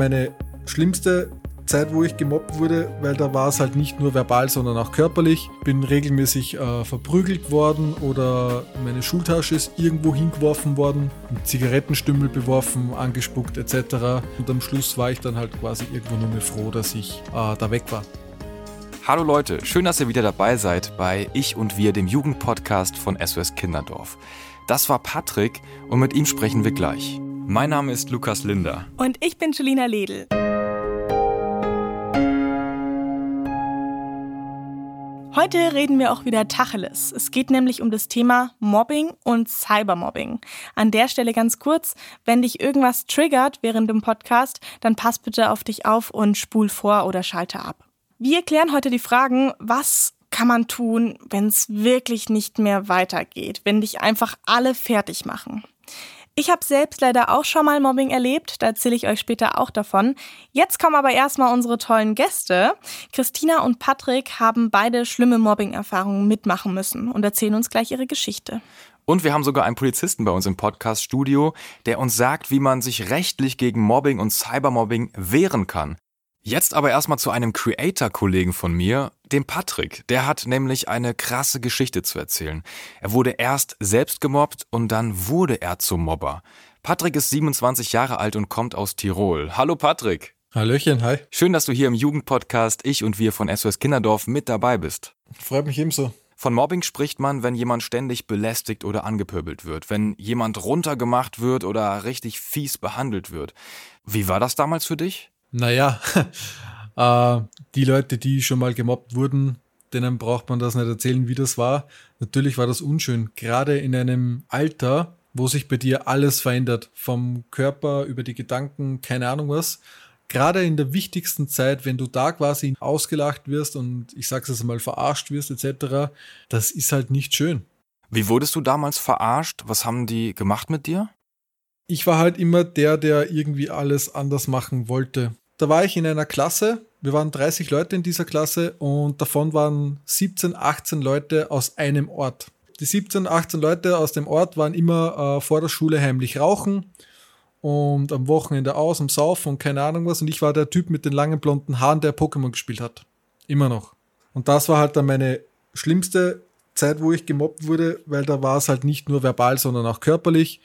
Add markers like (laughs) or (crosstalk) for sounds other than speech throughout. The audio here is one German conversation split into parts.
meine schlimmste Zeit, wo ich gemobbt wurde, weil da war es halt nicht nur verbal, sondern auch körperlich. Bin regelmäßig äh, verprügelt worden oder meine Schultasche ist irgendwo hingeworfen worden, mit Zigarettenstümmel beworfen, angespuckt etc. Und am Schluss war ich dann halt quasi irgendwo nur mehr froh, dass ich äh, da weg war. Hallo Leute, schön, dass ihr wieder dabei seid bei Ich und Wir, dem Jugendpodcast von SOS Kinderdorf. Das war Patrick und mit ihm sprechen wir gleich. Mein Name ist Lukas Linder. Und ich bin Julina Ledl. Heute reden wir auch wieder Tacheles. Es geht nämlich um das Thema Mobbing und Cybermobbing. An der Stelle ganz kurz, wenn dich irgendwas triggert während dem Podcast, dann pass bitte auf dich auf und spul vor oder schalte ab. Wir klären heute die Fragen, was kann man tun, wenn es wirklich nicht mehr weitergeht, wenn dich einfach alle fertig machen. Ich habe selbst leider auch schon mal Mobbing erlebt, da erzähle ich euch später auch davon. Jetzt kommen aber erstmal unsere tollen Gäste. Christina und Patrick haben beide schlimme Mobbing-Erfahrungen mitmachen müssen und erzählen uns gleich ihre Geschichte. Und wir haben sogar einen Polizisten bei uns im Podcast-Studio, der uns sagt, wie man sich rechtlich gegen Mobbing und Cybermobbing wehren kann. Jetzt aber erstmal zu einem Creator-Kollegen von mir, dem Patrick. Der hat nämlich eine krasse Geschichte zu erzählen. Er wurde erst selbst gemobbt und dann wurde er zum Mobber. Patrick ist 27 Jahre alt und kommt aus Tirol. Hallo Patrick. Hallöchen, hi. Schön, dass du hier im Jugendpodcast Ich und wir von SOS Kinderdorf mit dabei bist. Freut mich ebenso. Von Mobbing spricht man, wenn jemand ständig belästigt oder angepöbelt wird, wenn jemand runtergemacht wird oder richtig fies behandelt wird. Wie war das damals für dich? Naja, (laughs) äh, die Leute, die schon mal gemobbt wurden, denen braucht man das nicht erzählen, wie das war. Natürlich war das unschön, gerade in einem Alter, wo sich bei dir alles verändert, vom Körper über die Gedanken, keine Ahnung was. Gerade in der wichtigsten Zeit, wenn du da quasi ausgelacht wirst und ich sag's jetzt mal verarscht wirst etc., das ist halt nicht schön. Wie wurdest du damals verarscht? Was haben die gemacht mit dir? Ich war halt immer der, der irgendwie alles anders machen wollte da war ich in einer Klasse. Wir waren 30 Leute in dieser Klasse und davon waren 17, 18 Leute aus einem Ort. Die 17, 18 Leute aus dem Ort waren immer äh, vor der Schule heimlich rauchen und am Wochenende aus, am Saufen und keine Ahnung was. Und ich war der Typ mit den langen blonden Haaren, der Pokémon gespielt hat. Immer noch. Und das war halt dann meine schlimmste Zeit, wo ich gemobbt wurde, weil da war es halt nicht nur verbal, sondern auch körperlich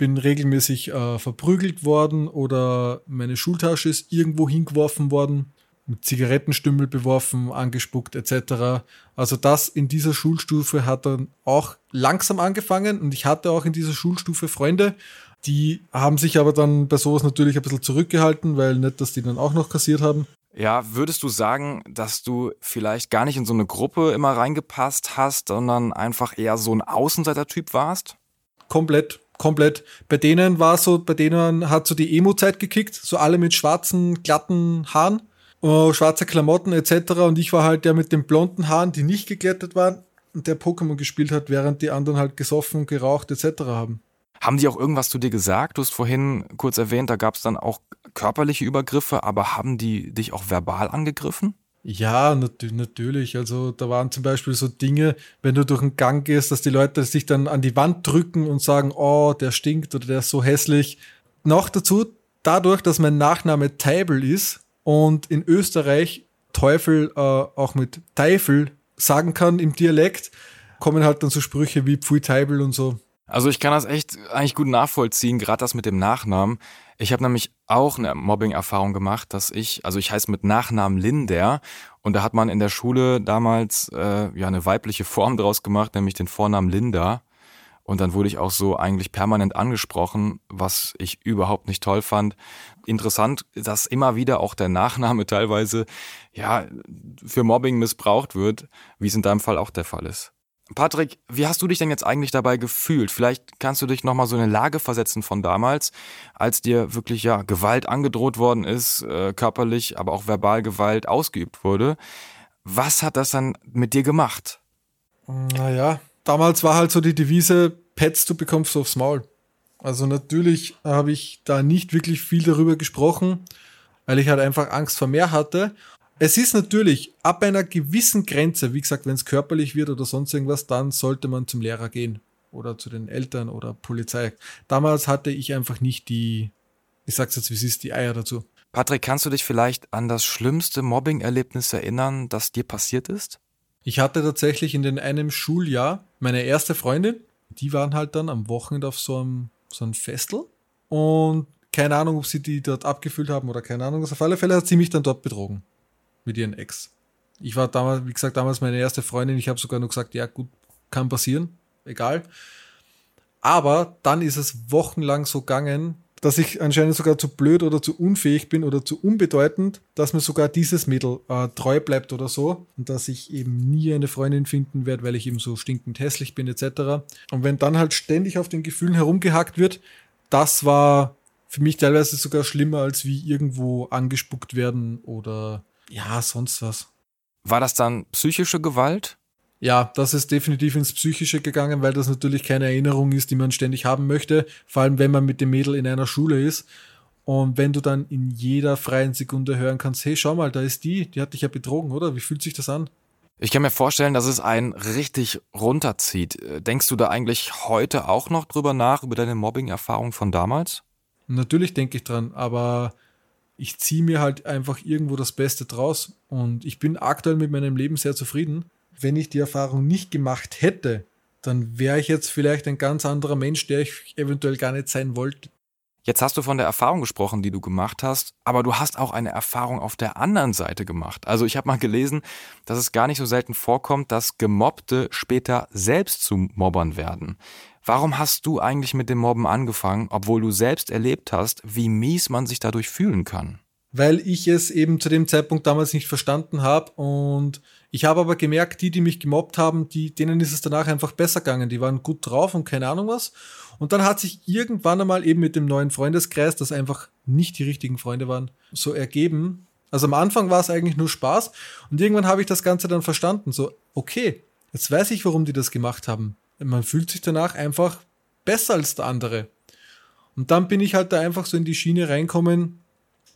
bin regelmäßig äh, verprügelt worden oder meine Schultasche ist irgendwo hingeworfen worden, mit Zigarettenstümmel beworfen, angespuckt etc. Also das in dieser Schulstufe hat dann auch langsam angefangen und ich hatte auch in dieser Schulstufe Freunde, die haben sich aber dann bei sowas natürlich ein bisschen zurückgehalten, weil nicht, dass die dann auch noch kassiert haben. Ja, würdest du sagen, dass du vielleicht gar nicht in so eine Gruppe immer reingepasst hast, sondern einfach eher so ein Außenseiter-Typ warst? Komplett komplett. Bei denen war so, bei denen hat so die Emo-Zeit gekickt, so alle mit schwarzen, glatten Haaren, uh, schwarze Klamotten etc. Und ich war halt der mit den blonden Haaren, die nicht geglättet waren und der Pokémon gespielt hat, während die anderen halt gesoffen, geraucht etc. haben. Haben die auch irgendwas zu dir gesagt? Du hast vorhin kurz erwähnt, da gab es dann auch körperliche Übergriffe, aber haben die dich auch verbal angegriffen? Ja, nat natürlich. Also da waren zum Beispiel so Dinge, wenn du durch einen Gang gehst, dass die Leute sich dann an die Wand drücken und sagen, oh, der stinkt oder der ist so hässlich. Noch dazu, dadurch, dass mein Nachname Teibel ist und in Österreich Teufel äh, auch mit Teufel sagen kann im Dialekt, kommen halt dann so Sprüche wie Pfui Teibel und so. Also ich kann das echt eigentlich gut nachvollziehen, gerade das mit dem Nachnamen. Ich habe nämlich auch eine Mobbing-Erfahrung gemacht, dass ich, also ich heiße mit Nachnamen Linder und da hat man in der Schule damals äh, ja eine weibliche Form draus gemacht, nämlich den Vornamen Linda. Und dann wurde ich auch so eigentlich permanent angesprochen, was ich überhaupt nicht toll fand. Interessant, dass immer wieder auch der Nachname (laughs) teilweise ja für Mobbing missbraucht wird, wie es in deinem Fall auch der Fall ist. Patrick, wie hast du dich denn jetzt eigentlich dabei gefühlt? Vielleicht kannst du dich nochmal so in eine Lage versetzen von damals, als dir wirklich ja Gewalt angedroht worden ist, äh, körperlich, aber auch verbal Gewalt ausgeübt wurde. Was hat das dann mit dir gemacht? Naja, damals war halt so die Devise, Pets, du bekommst aufs Maul. Also natürlich habe ich da nicht wirklich viel darüber gesprochen, weil ich halt einfach Angst vor mehr hatte. Es ist natürlich ab einer gewissen Grenze, wie gesagt, wenn es körperlich wird oder sonst irgendwas, dann sollte man zum Lehrer gehen oder zu den Eltern oder Polizei. Damals hatte ich einfach nicht die, ich sag's jetzt, wie es ist, die Eier dazu. Patrick, kannst du dich vielleicht an das schlimmste Mobbing-Erlebnis erinnern, das dir passiert ist? Ich hatte tatsächlich in den einem Schuljahr meine erste Freundin. Die waren halt dann am Wochenende auf so einem, so einem Festel. Und keine Ahnung, ob sie die dort abgefüllt haben oder keine Ahnung. Auf alle Fälle hat sie mich dann dort betrogen. Mit ihren Ex. Ich war damals, wie gesagt, damals meine erste Freundin. Ich habe sogar nur gesagt, ja gut, kann passieren. Egal. Aber dann ist es wochenlang so gegangen, dass ich anscheinend sogar zu blöd oder zu unfähig bin oder zu unbedeutend, dass mir sogar dieses Mädel äh, treu bleibt oder so und dass ich eben nie eine Freundin finden werde, weil ich eben so stinkend hässlich bin etc. Und wenn dann halt ständig auf den Gefühlen herumgehackt wird, das war für mich teilweise sogar schlimmer als wie irgendwo angespuckt werden oder ja, sonst was. War das dann psychische Gewalt? ja, das ist definitiv ins Psychische gegangen, weil das natürlich keine Erinnerung ist, die man ständig haben möchte. Vor allem, wenn man mit dem Mädel in einer Schule ist. Und wenn du dann in jeder freien Sekunde hören kannst, hey, schau mal, da ist die, die hat dich ja betrogen, oder? Wie fühlt sich das an? Ich kann mir vorstellen, dass es einen richtig runterzieht. Denkst du da eigentlich heute auch noch drüber nach, über deine Mobbing-Erfahrung von damals? Natürlich denke ich dran, aber ich ziehe mir halt einfach irgendwo das Beste draus. Und ich bin aktuell mit meinem Leben sehr zufrieden wenn ich die Erfahrung nicht gemacht hätte, dann wäre ich jetzt vielleicht ein ganz anderer Mensch, der ich eventuell gar nicht sein wollte. Jetzt hast du von der Erfahrung gesprochen, die du gemacht hast, aber du hast auch eine Erfahrung auf der anderen Seite gemacht. Also ich habe mal gelesen, dass es gar nicht so selten vorkommt, dass Gemobbte später selbst zu Mobbern werden. Warum hast du eigentlich mit dem Mobben angefangen, obwohl du selbst erlebt hast, wie mies man sich dadurch fühlen kann? Weil ich es eben zu dem Zeitpunkt damals nicht verstanden habe und ich habe aber gemerkt, die, die mich gemobbt haben, die, denen ist es danach einfach besser gegangen. Die waren gut drauf und keine Ahnung was. Und dann hat sich irgendwann einmal eben mit dem neuen Freundeskreis, das einfach nicht die richtigen Freunde waren, so ergeben. Also am Anfang war es eigentlich nur Spaß und irgendwann habe ich das Ganze dann verstanden. So, okay, jetzt weiß ich, warum die das gemacht haben. Man fühlt sich danach einfach besser als der andere. Und dann bin ich halt da einfach so in die Schiene reinkommen,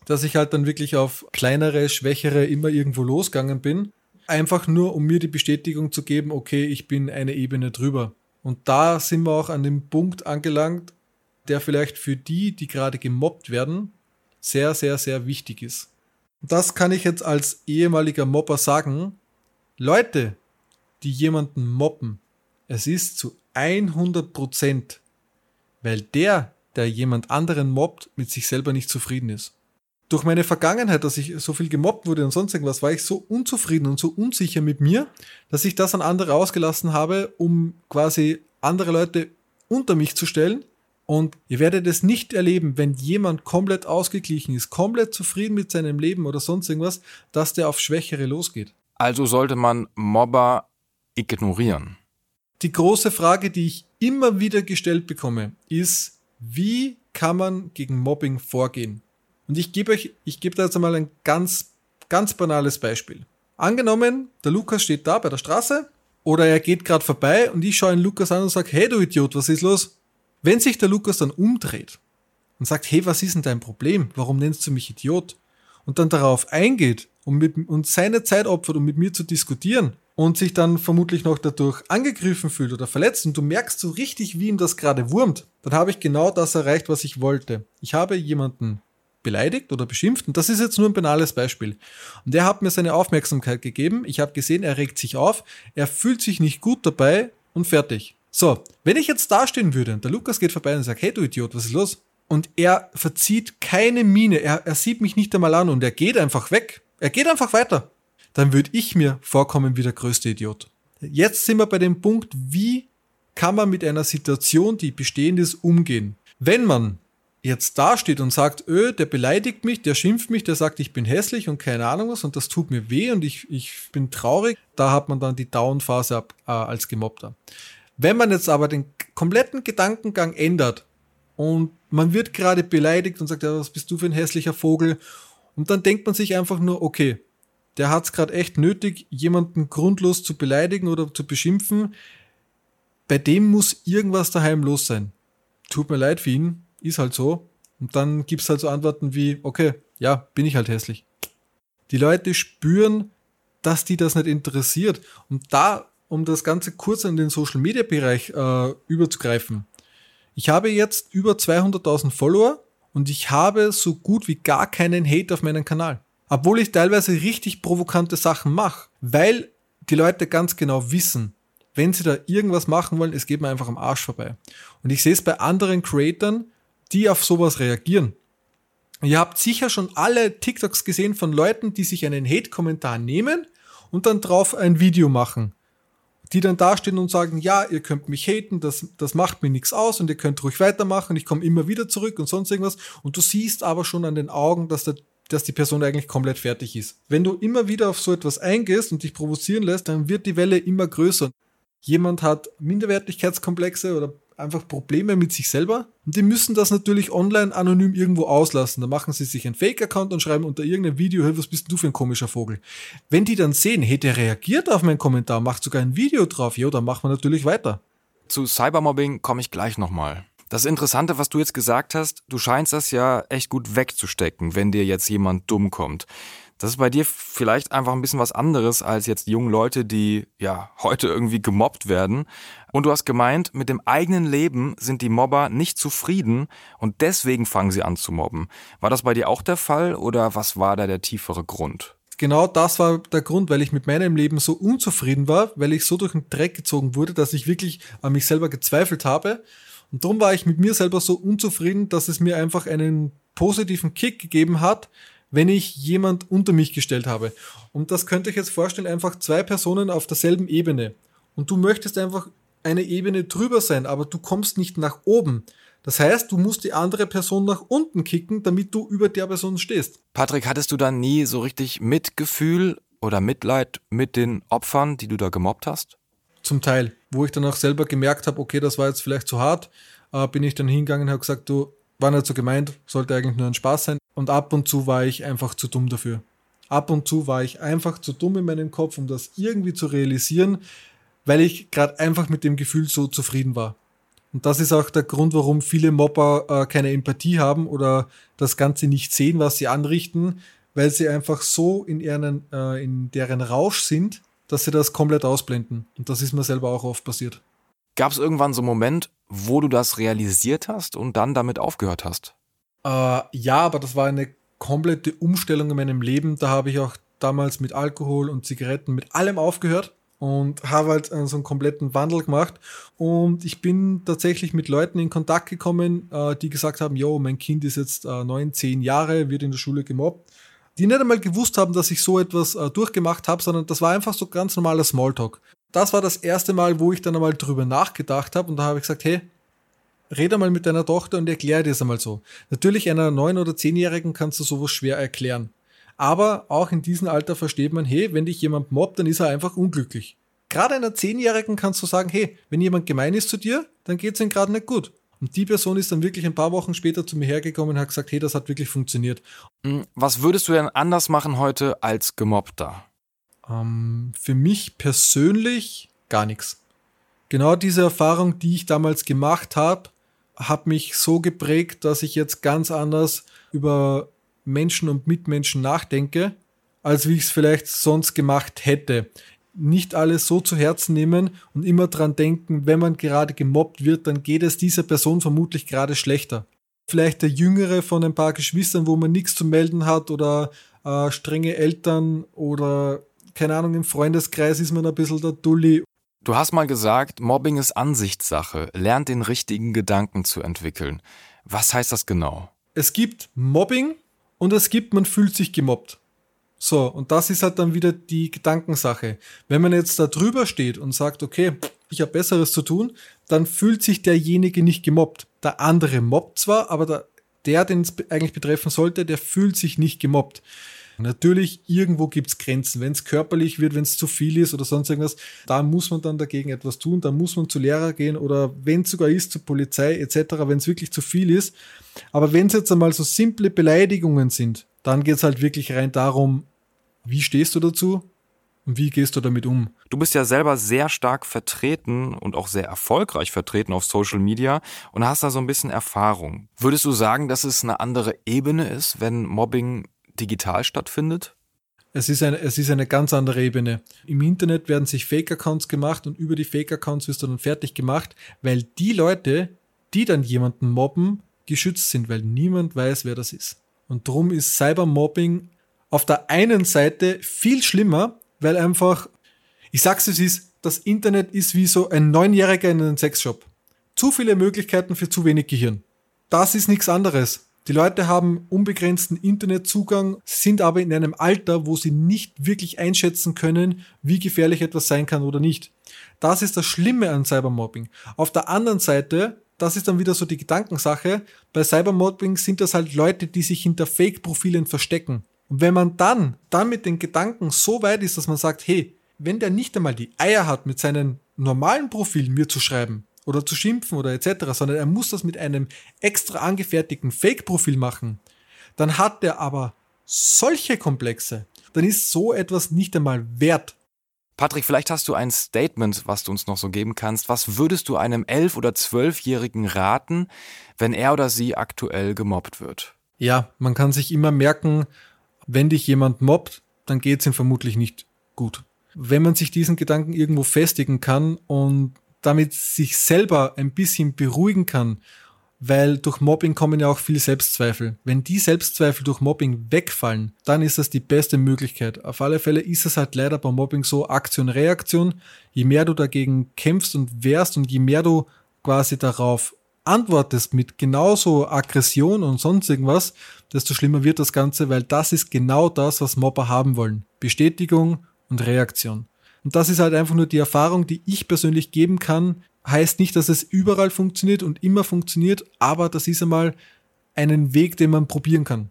dass ich halt dann wirklich auf kleinere, schwächere immer irgendwo losgegangen bin einfach nur, um mir die Bestätigung zu geben, okay, ich bin eine Ebene drüber. Und da sind wir auch an dem Punkt angelangt, der vielleicht für die, die gerade gemobbt werden, sehr, sehr, sehr wichtig ist. Und das kann ich jetzt als ehemaliger Mobber sagen. Leute, die jemanden mobben, es ist zu 100 Prozent, weil der, der jemand anderen mobbt, mit sich selber nicht zufrieden ist durch meine Vergangenheit, dass ich so viel gemobbt wurde und sonst irgendwas, war ich so unzufrieden und so unsicher mit mir, dass ich das an andere ausgelassen habe, um quasi andere Leute unter mich zu stellen. Und ihr werdet es nicht erleben, wenn jemand komplett ausgeglichen ist, komplett zufrieden mit seinem Leben oder sonst irgendwas, dass der auf Schwächere losgeht. Also sollte man Mobber ignorieren. Die große Frage, die ich immer wieder gestellt bekomme, ist, wie kann man gegen Mobbing vorgehen? Und ich gebe euch, ich gebe da jetzt einmal ein ganz, ganz banales Beispiel. Angenommen, der Lukas steht da bei der Straße oder er geht gerade vorbei und ich schaue den Lukas an und sage, hey du Idiot, was ist los? Wenn sich der Lukas dann umdreht und sagt, hey, was ist denn dein Problem? Warum nennst du mich Idiot? Und dann darauf eingeht und, mit, und seine Zeit opfert, um mit mir zu diskutieren und sich dann vermutlich noch dadurch angegriffen fühlt oder verletzt und du merkst so richtig, wie ihm das gerade wurmt, dann habe ich genau das erreicht, was ich wollte. Ich habe jemanden beleidigt oder beschimpft. Und das ist jetzt nur ein banales Beispiel. Und er hat mir seine Aufmerksamkeit gegeben. Ich habe gesehen, er regt sich auf. Er fühlt sich nicht gut dabei und fertig. So, wenn ich jetzt dastehen würde und der Lukas geht vorbei und sagt, hey du Idiot, was ist los? Und er verzieht keine Miene, er, er sieht mich nicht einmal an und er geht einfach weg. Er geht einfach weiter. Dann würde ich mir vorkommen wie der größte Idiot. Jetzt sind wir bei dem Punkt, wie kann man mit einer Situation, die bestehend ist, umgehen? Wenn man jetzt dasteht und sagt, öh, der beleidigt mich, der schimpft mich, der sagt, ich bin hässlich und keine Ahnung was und das tut mir weh und ich, ich bin traurig, da hat man dann die Down-Phase ab, äh, als Gemobbter. Wenn man jetzt aber den kompletten Gedankengang ändert und man wird gerade beleidigt und sagt, ja, was bist du für ein hässlicher Vogel? Und dann denkt man sich einfach nur, okay, der hat es gerade echt nötig, jemanden grundlos zu beleidigen oder zu beschimpfen. Bei dem muss irgendwas daheim los sein. Tut mir leid für ihn, ist halt so. Und dann gibt es halt so Antworten wie, okay, ja, bin ich halt hässlich. Die Leute spüren, dass die das nicht interessiert. Und da, um das Ganze kurz in den Social Media Bereich äh, überzugreifen. Ich habe jetzt über 200.000 Follower und ich habe so gut wie gar keinen Hate auf meinem Kanal. Obwohl ich teilweise richtig provokante Sachen mache, weil die Leute ganz genau wissen, wenn sie da irgendwas machen wollen, es geht mir einfach am Arsch vorbei. Und ich sehe es bei anderen Creatern, die auf sowas reagieren. Ihr habt sicher schon alle TikToks gesehen von Leuten, die sich einen Hate-Kommentar nehmen und dann drauf ein Video machen. Die dann dastehen und sagen, ja, ihr könnt mich haten, das, das macht mir nichts aus und ihr könnt ruhig weitermachen, ich komme immer wieder zurück und sonst irgendwas. Und du siehst aber schon an den Augen, dass, der, dass die Person eigentlich komplett fertig ist. Wenn du immer wieder auf so etwas eingehst und dich provozieren lässt, dann wird die Welle immer größer. Jemand hat Minderwertigkeitskomplexe oder einfach Probleme mit sich selber. Und die müssen das natürlich online anonym irgendwo auslassen. Da machen sie sich einen Fake-Account und schreiben unter irgendeinem Video, hey, was bist du für ein komischer Vogel? Wenn die dann sehen, hey, der reagiert auf meinen Kommentar, macht sogar ein Video drauf, ja, dann machen wir natürlich weiter. Zu Cybermobbing komme ich gleich nochmal. Das Interessante, was du jetzt gesagt hast, du scheinst das ja echt gut wegzustecken, wenn dir jetzt jemand dumm kommt. Das ist bei dir vielleicht einfach ein bisschen was anderes als jetzt junge Leute, die ja heute irgendwie gemobbt werden. Und du hast gemeint, mit dem eigenen Leben sind die Mobber nicht zufrieden und deswegen fangen sie an zu mobben. War das bei dir auch der Fall oder was war da der tiefere Grund? Genau das war der Grund, weil ich mit meinem Leben so unzufrieden war, weil ich so durch den Dreck gezogen wurde, dass ich wirklich an mich selber gezweifelt habe. Und darum war ich mit mir selber so unzufrieden, dass es mir einfach einen positiven Kick gegeben hat, wenn ich jemand unter mich gestellt habe. Und das könnte ich jetzt vorstellen, einfach zwei Personen auf derselben Ebene. Und du möchtest einfach eine Ebene drüber sein, aber du kommst nicht nach oben. Das heißt, du musst die andere Person nach unten kicken, damit du über der Person stehst. Patrick, hattest du dann nie so richtig Mitgefühl oder Mitleid mit den Opfern, die du da gemobbt hast? Zum Teil. Wo ich dann auch selber gemerkt habe, okay, das war jetzt vielleicht zu hart, äh, bin ich dann hingegangen und habe gesagt, du, war nicht so gemeint, sollte eigentlich nur ein Spaß sein. Und ab und zu war ich einfach zu dumm dafür. Ab und zu war ich einfach zu dumm in meinem Kopf, um das irgendwie zu realisieren, weil ich gerade einfach mit dem Gefühl so zufrieden war. Und das ist auch der Grund, warum viele Mobber äh, keine Empathie haben oder das Ganze nicht sehen, was sie anrichten, weil sie einfach so in, ihren, äh, in deren Rausch sind, dass sie das komplett ausblenden. Und das ist mir selber auch oft passiert. Gab es irgendwann so einen Moment, wo du das realisiert hast und dann damit aufgehört hast? Äh, ja, aber das war eine komplette Umstellung in meinem Leben. Da habe ich auch damals mit Alkohol und Zigaretten, mit allem aufgehört und habe halt so einen kompletten Wandel gemacht. Und ich bin tatsächlich mit Leuten in Kontakt gekommen, äh, die gesagt haben, jo, mein Kind ist jetzt äh, neun, zehn Jahre, wird in der Schule gemobbt. Die nicht einmal gewusst haben, dass ich so etwas äh, durchgemacht habe, sondern das war einfach so ganz normaler Smalltalk. Das war das erste Mal, wo ich dann einmal drüber nachgedacht habe und da habe ich gesagt, hey, rede mal mit deiner Tochter und erkläre dir das einmal so. Natürlich einer neun- oder zehnjährigen kannst du sowas schwer erklären. Aber auch in diesem Alter versteht man, hey, wenn dich jemand mobbt, dann ist er einfach unglücklich. Gerade einer Zehnjährigen kannst du sagen, hey, wenn jemand gemein ist zu dir, dann geht es ihm gerade nicht gut. Und die Person ist dann wirklich ein paar Wochen später zu mir hergekommen und hat gesagt, hey, das hat wirklich funktioniert. Hm, was würdest du denn anders machen heute als Gemobbter? Ähm, für mich persönlich gar nichts. Genau diese Erfahrung, die ich damals gemacht habe, hat mich so geprägt, dass ich jetzt ganz anders über Menschen und Mitmenschen nachdenke, als wie ich es vielleicht sonst gemacht hätte. Nicht alles so zu Herzen nehmen und immer dran denken, wenn man gerade gemobbt wird, dann geht es dieser Person vermutlich gerade schlechter. Vielleicht der Jüngere von ein paar Geschwistern, wo man nichts zu melden hat oder äh, strenge Eltern oder keine Ahnung, im Freundeskreis ist man ein bisschen der Dulli Du hast mal gesagt, Mobbing ist Ansichtssache, lernt den richtigen Gedanken zu entwickeln. Was heißt das genau? Es gibt Mobbing und es gibt, man fühlt sich gemobbt. So, und das ist halt dann wieder die Gedankensache. Wenn man jetzt da drüber steht und sagt, okay, ich habe Besseres zu tun, dann fühlt sich derjenige nicht gemobbt. Der andere mobbt zwar, aber der, der den es eigentlich betreffen sollte, der fühlt sich nicht gemobbt. Natürlich, irgendwo gibt es Grenzen. Wenn es körperlich wird, wenn es zu viel ist oder sonst irgendwas, da muss man dann dagegen etwas tun. Da muss man zu Lehrer gehen oder wenn es sogar ist, zur Polizei etc., wenn es wirklich zu viel ist. Aber wenn es jetzt einmal so simple Beleidigungen sind, dann geht es halt wirklich rein darum, wie stehst du dazu und wie gehst du damit um? Du bist ja selber sehr stark vertreten und auch sehr erfolgreich vertreten auf Social Media und hast da so ein bisschen Erfahrung. Würdest du sagen, dass es eine andere Ebene ist, wenn Mobbing digital stattfindet? Es ist, eine, es ist eine ganz andere Ebene. Im Internet werden sich Fake-Accounts gemacht und über die Fake-Accounts wirst du dann fertig gemacht, weil die Leute, die dann jemanden mobben, geschützt sind, weil niemand weiß, wer das ist. Und darum ist Cybermobbing auf der einen Seite viel schlimmer, weil einfach, ich sag's es ist, das Internet ist wie so ein Neunjähriger in einem Sexshop. Zu viele Möglichkeiten für zu wenig Gehirn. Das ist nichts anderes. Die Leute haben unbegrenzten Internetzugang, sind aber in einem Alter, wo sie nicht wirklich einschätzen können, wie gefährlich etwas sein kann oder nicht. Das ist das Schlimme an Cybermobbing. Auf der anderen Seite, das ist dann wieder so die Gedankensache, bei Cybermobbing sind das halt Leute, die sich hinter Fake-Profilen verstecken. Und wenn man dann, dann mit den Gedanken so weit ist, dass man sagt, hey, wenn der nicht einmal die Eier hat, mit seinen normalen Profilen mir zu schreiben, oder zu schimpfen oder etc., sondern er muss das mit einem extra angefertigten Fake-Profil machen, dann hat er aber solche Komplexe, dann ist so etwas nicht einmal wert. Patrick, vielleicht hast du ein Statement, was du uns noch so geben kannst. Was würdest du einem elf- oder zwölfjährigen raten, wenn er oder sie aktuell gemobbt wird? Ja, man kann sich immer merken, wenn dich jemand mobbt, dann geht es ihm vermutlich nicht gut. Wenn man sich diesen Gedanken irgendwo festigen kann und damit sich selber ein bisschen beruhigen kann, weil durch Mobbing kommen ja auch viele Selbstzweifel. Wenn die Selbstzweifel durch Mobbing wegfallen, dann ist das die beste Möglichkeit. Auf alle Fälle ist es halt leider beim Mobbing so Aktion-Reaktion. Je mehr du dagegen kämpfst und wehrst und je mehr du quasi darauf antwortest mit genauso Aggression und sonst irgendwas, desto schlimmer wird das Ganze, weil das ist genau das, was Mobber haben wollen. Bestätigung und Reaktion. Und das ist halt einfach nur die Erfahrung, die ich persönlich geben kann. Heißt nicht, dass es überall funktioniert und immer funktioniert, aber das ist einmal einen Weg, den man probieren kann.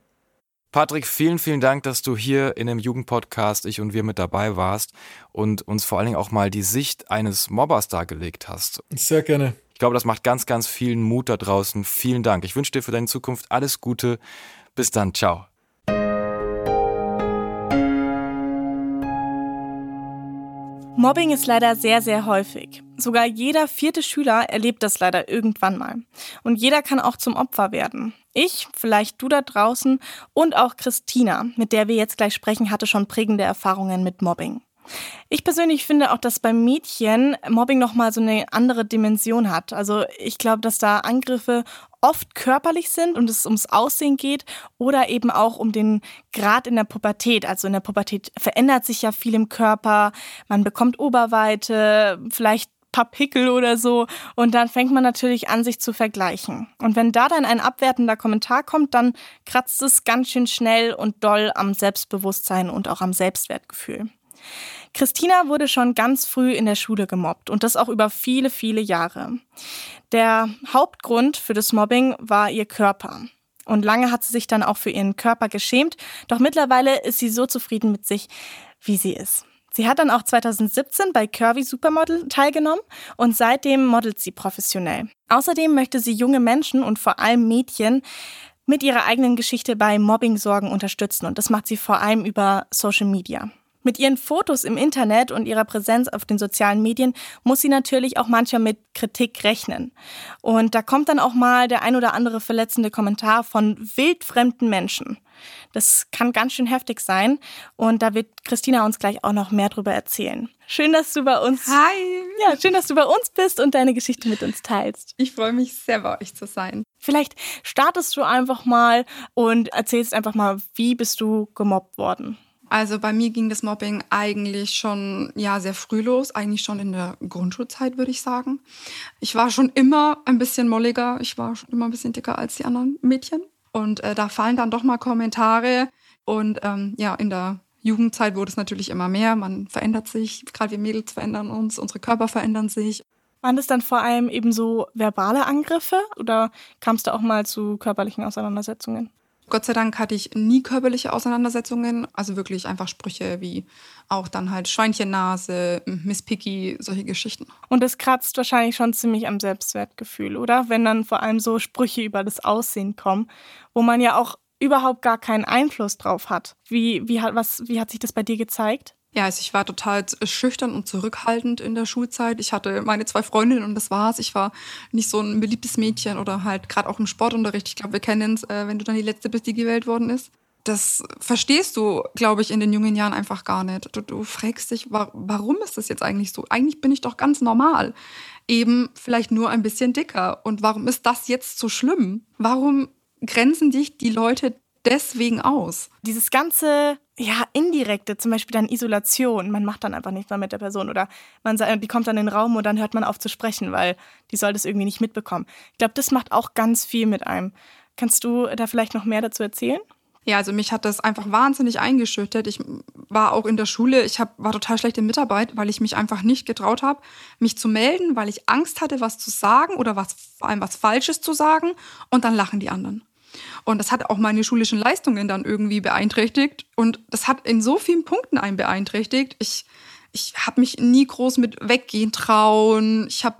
Patrick, vielen, vielen Dank, dass du hier in dem Jugendpodcast Ich und wir mit dabei warst und uns vor allen Dingen auch mal die Sicht eines Mobbers dargelegt hast. Sehr gerne. Ich glaube, das macht ganz, ganz vielen Mut da draußen. Vielen Dank. Ich wünsche dir für deine Zukunft alles Gute. Bis dann. Ciao. Mobbing ist leider sehr, sehr häufig. Sogar jeder vierte Schüler erlebt das leider irgendwann mal. Und jeder kann auch zum Opfer werden. Ich, vielleicht du da draußen und auch Christina, mit der wir jetzt gleich sprechen, hatte schon prägende Erfahrungen mit Mobbing. Ich persönlich finde auch, dass beim Mädchen Mobbing nochmal so eine andere Dimension hat. Also ich glaube, dass da Angriffe oft körperlich sind und es ums Aussehen geht oder eben auch um den Grad in der Pubertät. Also in der Pubertät verändert sich ja viel im Körper, man bekommt Oberweite, vielleicht paar Pickel oder so. Und dann fängt man natürlich an, sich zu vergleichen. Und wenn da dann ein abwertender Kommentar kommt, dann kratzt es ganz schön schnell und doll am Selbstbewusstsein und auch am Selbstwertgefühl. Christina wurde schon ganz früh in der Schule gemobbt und das auch über viele, viele Jahre. Der Hauptgrund für das Mobbing war ihr Körper. Und lange hat sie sich dann auch für ihren Körper geschämt, doch mittlerweile ist sie so zufrieden mit sich, wie sie ist. Sie hat dann auch 2017 bei Curvy Supermodel teilgenommen und seitdem modelt sie professionell. Außerdem möchte sie junge Menschen und vor allem Mädchen mit ihrer eigenen Geschichte bei Mobbing-Sorgen unterstützen und das macht sie vor allem über Social Media. Mit ihren Fotos im Internet und ihrer Präsenz auf den sozialen Medien muss sie natürlich auch manchmal mit Kritik rechnen. Und da kommt dann auch mal der ein oder andere verletzende Kommentar von wildfremden Menschen. Das kann ganz schön heftig sein und da wird Christina uns gleich auch noch mehr drüber erzählen. Schön, dass du bei uns. Hi. Ja, schön, dass du bei uns bist und deine Geschichte mit uns teilst. Ich freue mich sehr, bei euch zu sein. Vielleicht startest du einfach mal und erzählst einfach mal, wie bist du gemobbt worden? Also bei mir ging das Mobbing eigentlich schon ja sehr früh los, eigentlich schon in der Grundschulzeit würde ich sagen. Ich war schon immer ein bisschen molliger, ich war schon immer ein bisschen dicker als die anderen Mädchen und äh, da fallen dann doch mal Kommentare und ähm, ja in der Jugendzeit wurde es natürlich immer mehr. Man verändert sich, gerade wir Mädels verändern uns, unsere Körper verändern sich. Waren das dann vor allem eben so verbale Angriffe oder kam es da auch mal zu körperlichen Auseinandersetzungen? Gott sei Dank hatte ich nie körperliche Auseinandersetzungen, also wirklich einfach Sprüche wie auch dann halt Schweinchennase, Miss Picky, solche Geschichten. Und das kratzt wahrscheinlich schon ziemlich am Selbstwertgefühl, oder? Wenn dann vor allem so Sprüche über das Aussehen kommen, wo man ja auch überhaupt gar keinen Einfluss drauf hat. Wie, wie, was, wie hat sich das bei dir gezeigt? Ja, also ich war total schüchtern und zurückhaltend in der Schulzeit. Ich hatte meine zwei Freundinnen und das war's. Ich war nicht so ein beliebtes Mädchen oder halt gerade auch im Sportunterricht. Ich glaube, wir kennen es, äh, wenn du dann die Letzte bist, die gewählt worden ist. Das verstehst du, glaube ich, in den jungen Jahren einfach gar nicht. Du, du fragst dich, wa warum ist das jetzt eigentlich so? Eigentlich bin ich doch ganz normal. eben vielleicht nur ein bisschen dicker. Und warum ist das jetzt so schlimm? Warum grenzen dich die Leute deswegen aus? Dieses ganze, ja, indirekte, zum Beispiel dann Isolation. Man macht dann einfach nichts mehr mit der Person oder man die kommt dann in den Raum und dann hört man auf zu sprechen, weil die soll das irgendwie nicht mitbekommen. Ich glaube, das macht auch ganz viel mit einem. Kannst du da vielleicht noch mehr dazu erzählen? Ja, also mich hat das einfach wahnsinnig eingeschüchtert. Ich war auch in der Schule, ich hab, war total schlecht in Mitarbeit, weil ich mich einfach nicht getraut habe, mich zu melden, weil ich Angst hatte, was zu sagen oder was, vor allem was Falsches zu sagen. Und dann lachen die anderen. Und das hat auch meine schulischen Leistungen dann irgendwie beeinträchtigt. Und das hat in so vielen Punkten einen beeinträchtigt. Ich, ich habe mich nie groß mit weggehen trauen. Ich habe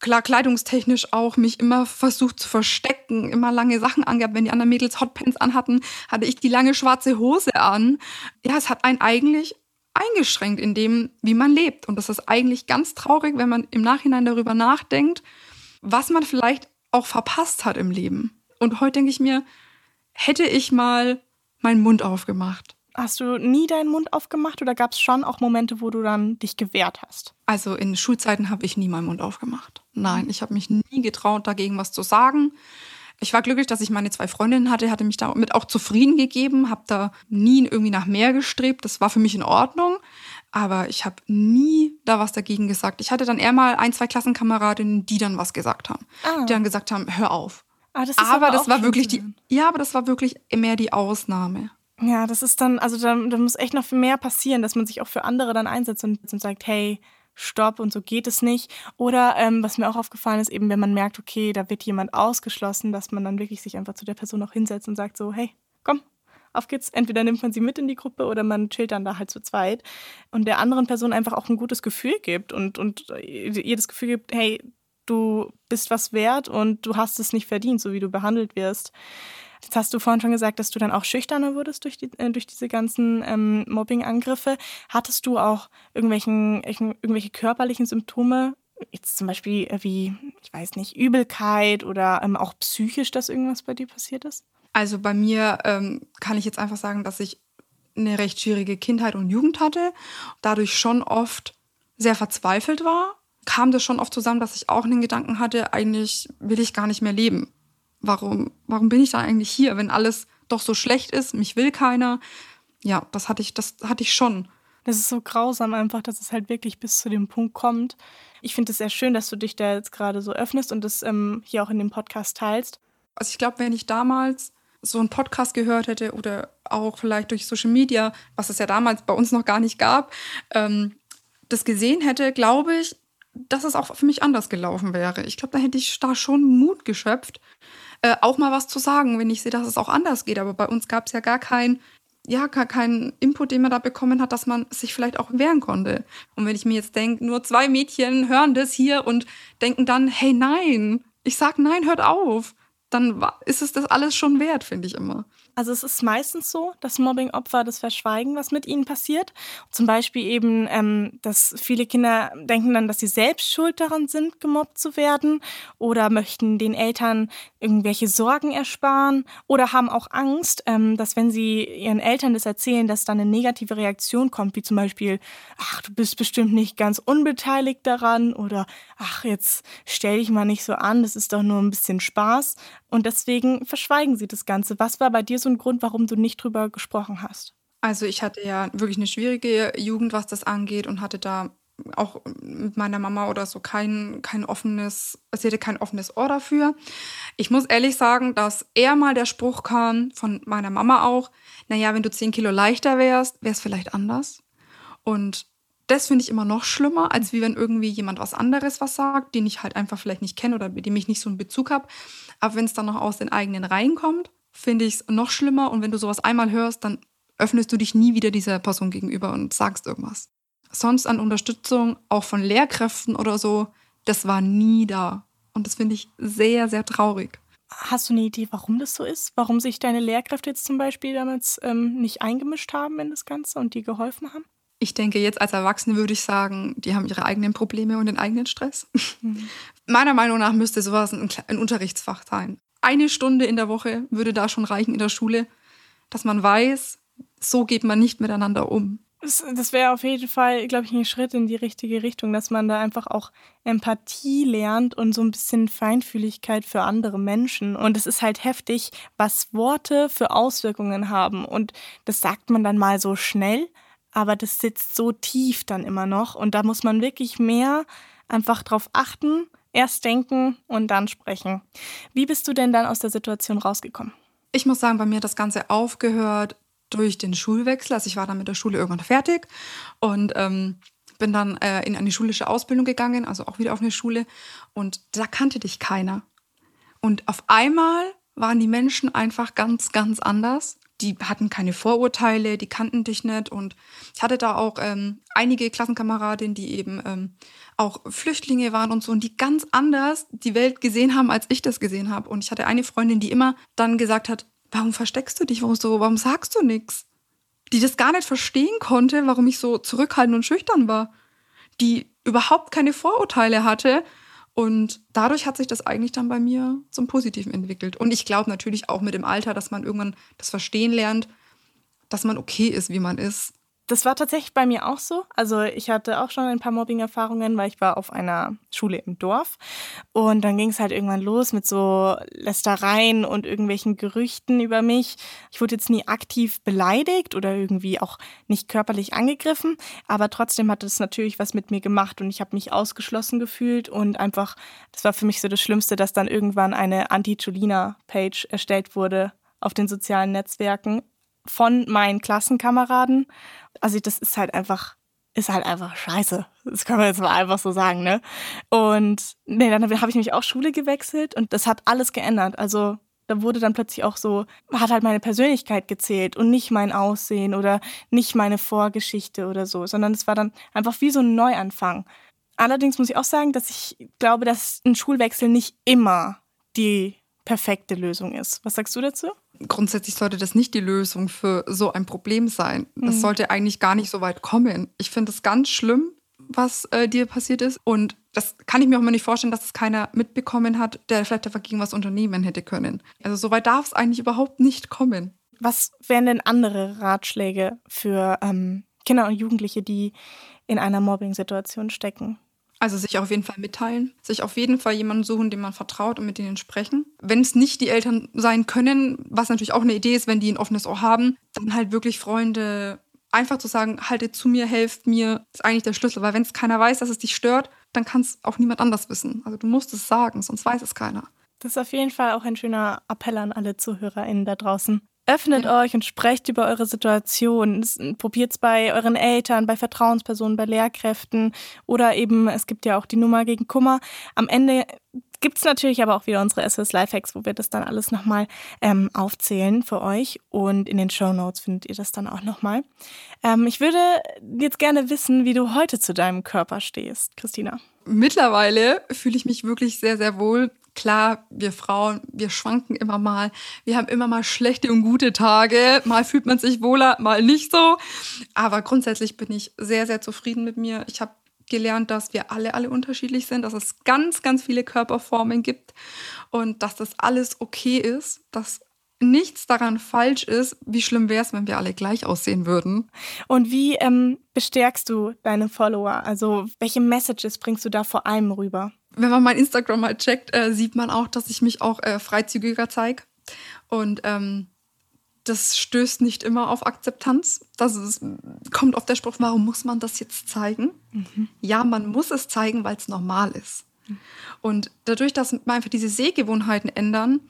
klar kleidungstechnisch auch mich immer versucht zu verstecken, immer lange Sachen angehabt. Wenn die anderen Mädels Hotpants anhatten, hatte ich die lange schwarze Hose an. Ja, es hat einen eigentlich eingeschränkt in dem, wie man lebt. Und das ist eigentlich ganz traurig, wenn man im Nachhinein darüber nachdenkt, was man vielleicht auch verpasst hat im Leben. Und heute denke ich mir, hätte ich mal meinen Mund aufgemacht. Hast du nie deinen Mund aufgemacht oder gab es schon auch Momente, wo du dann dich gewehrt hast? Also in Schulzeiten habe ich nie meinen Mund aufgemacht. Nein, ich habe mich nie getraut, dagegen was zu sagen. Ich war glücklich, dass ich meine zwei Freundinnen hatte, hatte mich damit auch zufrieden gegeben, habe da nie irgendwie nach mehr gestrebt. Das war für mich in Ordnung. Aber ich habe nie da was dagegen gesagt. Ich hatte dann eher mal ein, zwei Klassenkameradinnen, die dann was gesagt haben. Ah. Die dann gesagt haben, hör auf. Ah, das aber, aber das war wirklich die, ja, aber das war wirklich mehr die Ausnahme. Ja, das ist dann, also da, da muss echt noch mehr passieren, dass man sich auch für andere dann einsetzt und, und sagt, hey, stopp und so geht es nicht. Oder ähm, was mir auch aufgefallen ist, eben wenn man merkt, okay, da wird jemand ausgeschlossen, dass man dann wirklich sich einfach zu der Person auch hinsetzt und sagt so, hey, komm, auf geht's. Entweder nimmt man sie mit in die Gruppe oder man chillt dann da halt zu zweit und der anderen Person einfach auch ein gutes Gefühl gibt und, und ihr das Gefühl gibt, hey, du bist was wert und du hast es nicht verdient, so wie du behandelt wirst. Jetzt hast du vorhin schon gesagt, dass du dann auch schüchterner wurdest durch, die, äh, durch diese ganzen ähm, Mobbing-Angriffe. Hattest du auch irgendwelchen, irgendwelche körperlichen Symptome? Jetzt zum Beispiel äh, wie, ich weiß nicht, Übelkeit oder ähm, auch psychisch, dass irgendwas bei dir passiert ist? Also bei mir ähm, kann ich jetzt einfach sagen, dass ich eine recht schwierige Kindheit und Jugend hatte, dadurch schon oft sehr verzweifelt war kam das schon oft zusammen, dass ich auch einen Gedanken hatte, eigentlich will ich gar nicht mehr leben. Warum, warum bin ich da eigentlich hier, wenn alles doch so schlecht ist, mich will keiner? Ja, das hatte ich, das hatte ich schon. Das ist so grausam einfach, dass es halt wirklich bis zu dem Punkt kommt. Ich finde es sehr schön, dass du dich da jetzt gerade so öffnest und das ähm, hier auch in dem Podcast teilst. Also ich glaube, wenn ich damals so einen Podcast gehört hätte oder auch vielleicht durch Social Media, was es ja damals bei uns noch gar nicht gab, ähm, das gesehen hätte, glaube ich, dass es auch für mich anders gelaufen wäre. Ich glaube, da hätte ich da schon Mut geschöpft, äh, auch mal was zu sagen, wenn ich sehe, dass es auch anders geht. Aber bei uns gab es ja gar keinen ja, gar keinen Input, den man da bekommen hat, dass man sich vielleicht auch wehren konnte. Und wenn ich mir jetzt denke, nur zwei Mädchen hören das hier und denken dann, hey, nein, ich sag nein, hört auf, dann ist es das alles schon wert, finde ich immer. Also es ist meistens so, dass Mobbing-Opfer das verschweigen, was mit ihnen passiert. Zum Beispiel eben, ähm, dass viele Kinder denken dann, dass sie selbst schuld daran sind, gemobbt zu werden oder möchten den Eltern irgendwelche Sorgen ersparen oder haben auch Angst, ähm, dass wenn sie ihren Eltern das erzählen, dass dann eine negative Reaktion kommt, wie zum Beispiel, ach, du bist bestimmt nicht ganz unbeteiligt daran oder ach, jetzt stell dich mal nicht so an, das ist doch nur ein bisschen Spaß. Und deswegen verschweigen sie das Ganze. Was war bei dir so ein Grund, warum du nicht drüber gesprochen hast? Also ich hatte ja wirklich eine schwierige Jugend, was das angeht und hatte da auch mit meiner Mama oder so kein, kein offenes, sie hatte kein offenes Ohr dafür. Ich muss ehrlich sagen, dass eher mal der Spruch kam, von meiner Mama auch, naja, wenn du 10 Kilo leichter wärst, wäre es vielleicht anders. Und das finde ich immer noch schlimmer, als wie wenn irgendwie jemand was anderes was sagt, den ich halt einfach vielleicht nicht kenne oder mit dem ich nicht so einen Bezug habe. Aber wenn es dann noch aus den eigenen Reihen kommt, finde ich es noch schlimmer. Und wenn du sowas einmal hörst, dann öffnest du dich nie wieder dieser Person gegenüber und sagst irgendwas. Sonst an Unterstützung, auch von Lehrkräften oder so, das war nie da. Und das finde ich sehr, sehr traurig. Hast du eine Idee, warum das so ist? Warum sich deine Lehrkräfte jetzt zum Beispiel damals ähm, nicht eingemischt haben in das Ganze und dir geholfen haben? Ich denke, jetzt als Erwachsene würde ich sagen, die haben ihre eigenen Probleme und den eigenen Stress. Mhm. (laughs) Meiner Meinung nach müsste sowas ein, ein Unterrichtsfach sein. Eine Stunde in der Woche würde da schon reichen in der Schule, dass man weiß, so geht man nicht miteinander um. Das wäre auf jeden Fall, glaube ich, ein Schritt in die richtige Richtung, dass man da einfach auch Empathie lernt und so ein bisschen Feinfühligkeit für andere Menschen. Und es ist halt heftig, was Worte für Auswirkungen haben. Und das sagt man dann mal so schnell, aber das sitzt so tief dann immer noch. Und da muss man wirklich mehr einfach drauf achten, erst denken und dann sprechen. Wie bist du denn dann aus der Situation rausgekommen? Ich muss sagen, bei mir hat das Ganze aufgehört durch den Schulwechsel. Also ich war dann mit der Schule irgendwann fertig und ähm, bin dann äh, in eine schulische Ausbildung gegangen, also auch wieder auf eine Schule. Und da kannte dich keiner. Und auf einmal waren die Menschen einfach ganz, ganz anders. Die hatten keine Vorurteile, die kannten dich nicht. Und ich hatte da auch ähm, einige Klassenkameradinnen, die eben ähm, auch Flüchtlinge waren und so und die ganz anders die Welt gesehen haben, als ich das gesehen habe. Und ich hatte eine Freundin, die immer dann gesagt hat, warum versteckst du dich? Warum, so, warum sagst du nichts? Die das gar nicht verstehen konnte, warum ich so zurückhaltend und schüchtern war. Die überhaupt keine Vorurteile hatte. Und dadurch hat sich das eigentlich dann bei mir zum Positiven entwickelt. Und ich glaube natürlich auch mit dem Alter, dass man irgendwann das Verstehen lernt, dass man okay ist, wie man ist das war tatsächlich bei mir auch so. Also ich hatte auch schon ein paar Mobbing-Erfahrungen, weil ich war auf einer Schule im Dorf. Und dann ging es halt irgendwann los mit so Lästereien und irgendwelchen Gerüchten über mich. Ich wurde jetzt nie aktiv beleidigt oder irgendwie auch nicht körperlich angegriffen. Aber trotzdem hat es natürlich was mit mir gemacht und ich habe mich ausgeschlossen gefühlt. Und einfach, das war für mich so das Schlimmste, dass dann irgendwann eine Anti-Julina-Page erstellt wurde auf den sozialen Netzwerken von meinen Klassenkameraden. Also das ist halt einfach, ist halt einfach scheiße. Das kann man jetzt mal einfach so sagen, ne? Und nee, dann habe ich mich auch Schule gewechselt und das hat alles geändert. Also da wurde dann plötzlich auch so, hat halt meine Persönlichkeit gezählt und nicht mein Aussehen oder nicht meine Vorgeschichte oder so, sondern es war dann einfach wie so ein Neuanfang. Allerdings muss ich auch sagen, dass ich glaube, dass ein Schulwechsel nicht immer die perfekte Lösung ist. Was sagst du dazu? Grundsätzlich sollte das nicht die Lösung für so ein Problem sein. Das mhm. sollte eigentlich gar nicht so weit kommen. Ich finde es ganz schlimm, was äh, dir passiert ist. Und das kann ich mir auch mal nicht vorstellen, dass es keiner mitbekommen hat, der vielleicht dagegen was unternehmen hätte können. Also so weit darf es eigentlich überhaupt nicht kommen. Was wären denn andere Ratschläge für ähm, Kinder und Jugendliche, die in einer Mobbing-Situation stecken? Also sich auf jeden Fall mitteilen, sich auf jeden Fall jemanden suchen, dem man vertraut und mit denen sprechen. Wenn es nicht die Eltern sein können, was natürlich auch eine Idee ist, wenn die ein offenes Ohr haben, dann halt wirklich Freunde einfach zu sagen, haltet zu mir, helft mir, ist eigentlich der Schlüssel. Weil wenn es keiner weiß, dass es dich stört, dann kann es auch niemand anders wissen. Also du musst es sagen, sonst weiß es keiner. Das ist auf jeden Fall auch ein schöner Appell an alle ZuhörerInnen da draußen. Öffnet ja. euch und sprecht über eure Situation. Probiert es bei euren Eltern, bei Vertrauenspersonen, bei Lehrkräften oder eben, es gibt ja auch die Nummer gegen Kummer. Am Ende gibt es natürlich aber auch wieder unsere SOS Lifehacks, wo wir das dann alles nochmal ähm, aufzählen für euch. Und in den Show Notes findet ihr das dann auch nochmal. Ähm, ich würde jetzt gerne wissen, wie du heute zu deinem Körper stehst, Christina. Mittlerweile fühle ich mich wirklich sehr, sehr wohl Klar, wir Frauen, wir schwanken immer mal. Wir haben immer mal schlechte und gute Tage. Mal fühlt man sich wohler, mal nicht so. Aber grundsätzlich bin ich sehr, sehr zufrieden mit mir. Ich habe gelernt, dass wir alle, alle unterschiedlich sind, dass es ganz, ganz viele Körperformen gibt und dass das alles okay ist, dass nichts daran falsch ist. Wie schlimm wäre es, wenn wir alle gleich aussehen würden? Und wie ähm, bestärkst du deine Follower? Also welche Messages bringst du da vor allem rüber? Wenn man mein Instagram mal checkt, äh, sieht man auch, dass ich mich auch äh, freizügiger zeige. Und ähm, das stößt nicht immer auf Akzeptanz. Das ist, kommt auf der Spruch, warum muss man das jetzt zeigen? Mhm. Ja, man muss es zeigen, weil es normal ist. Mhm. Und dadurch, dass wir einfach diese Sehgewohnheiten ändern,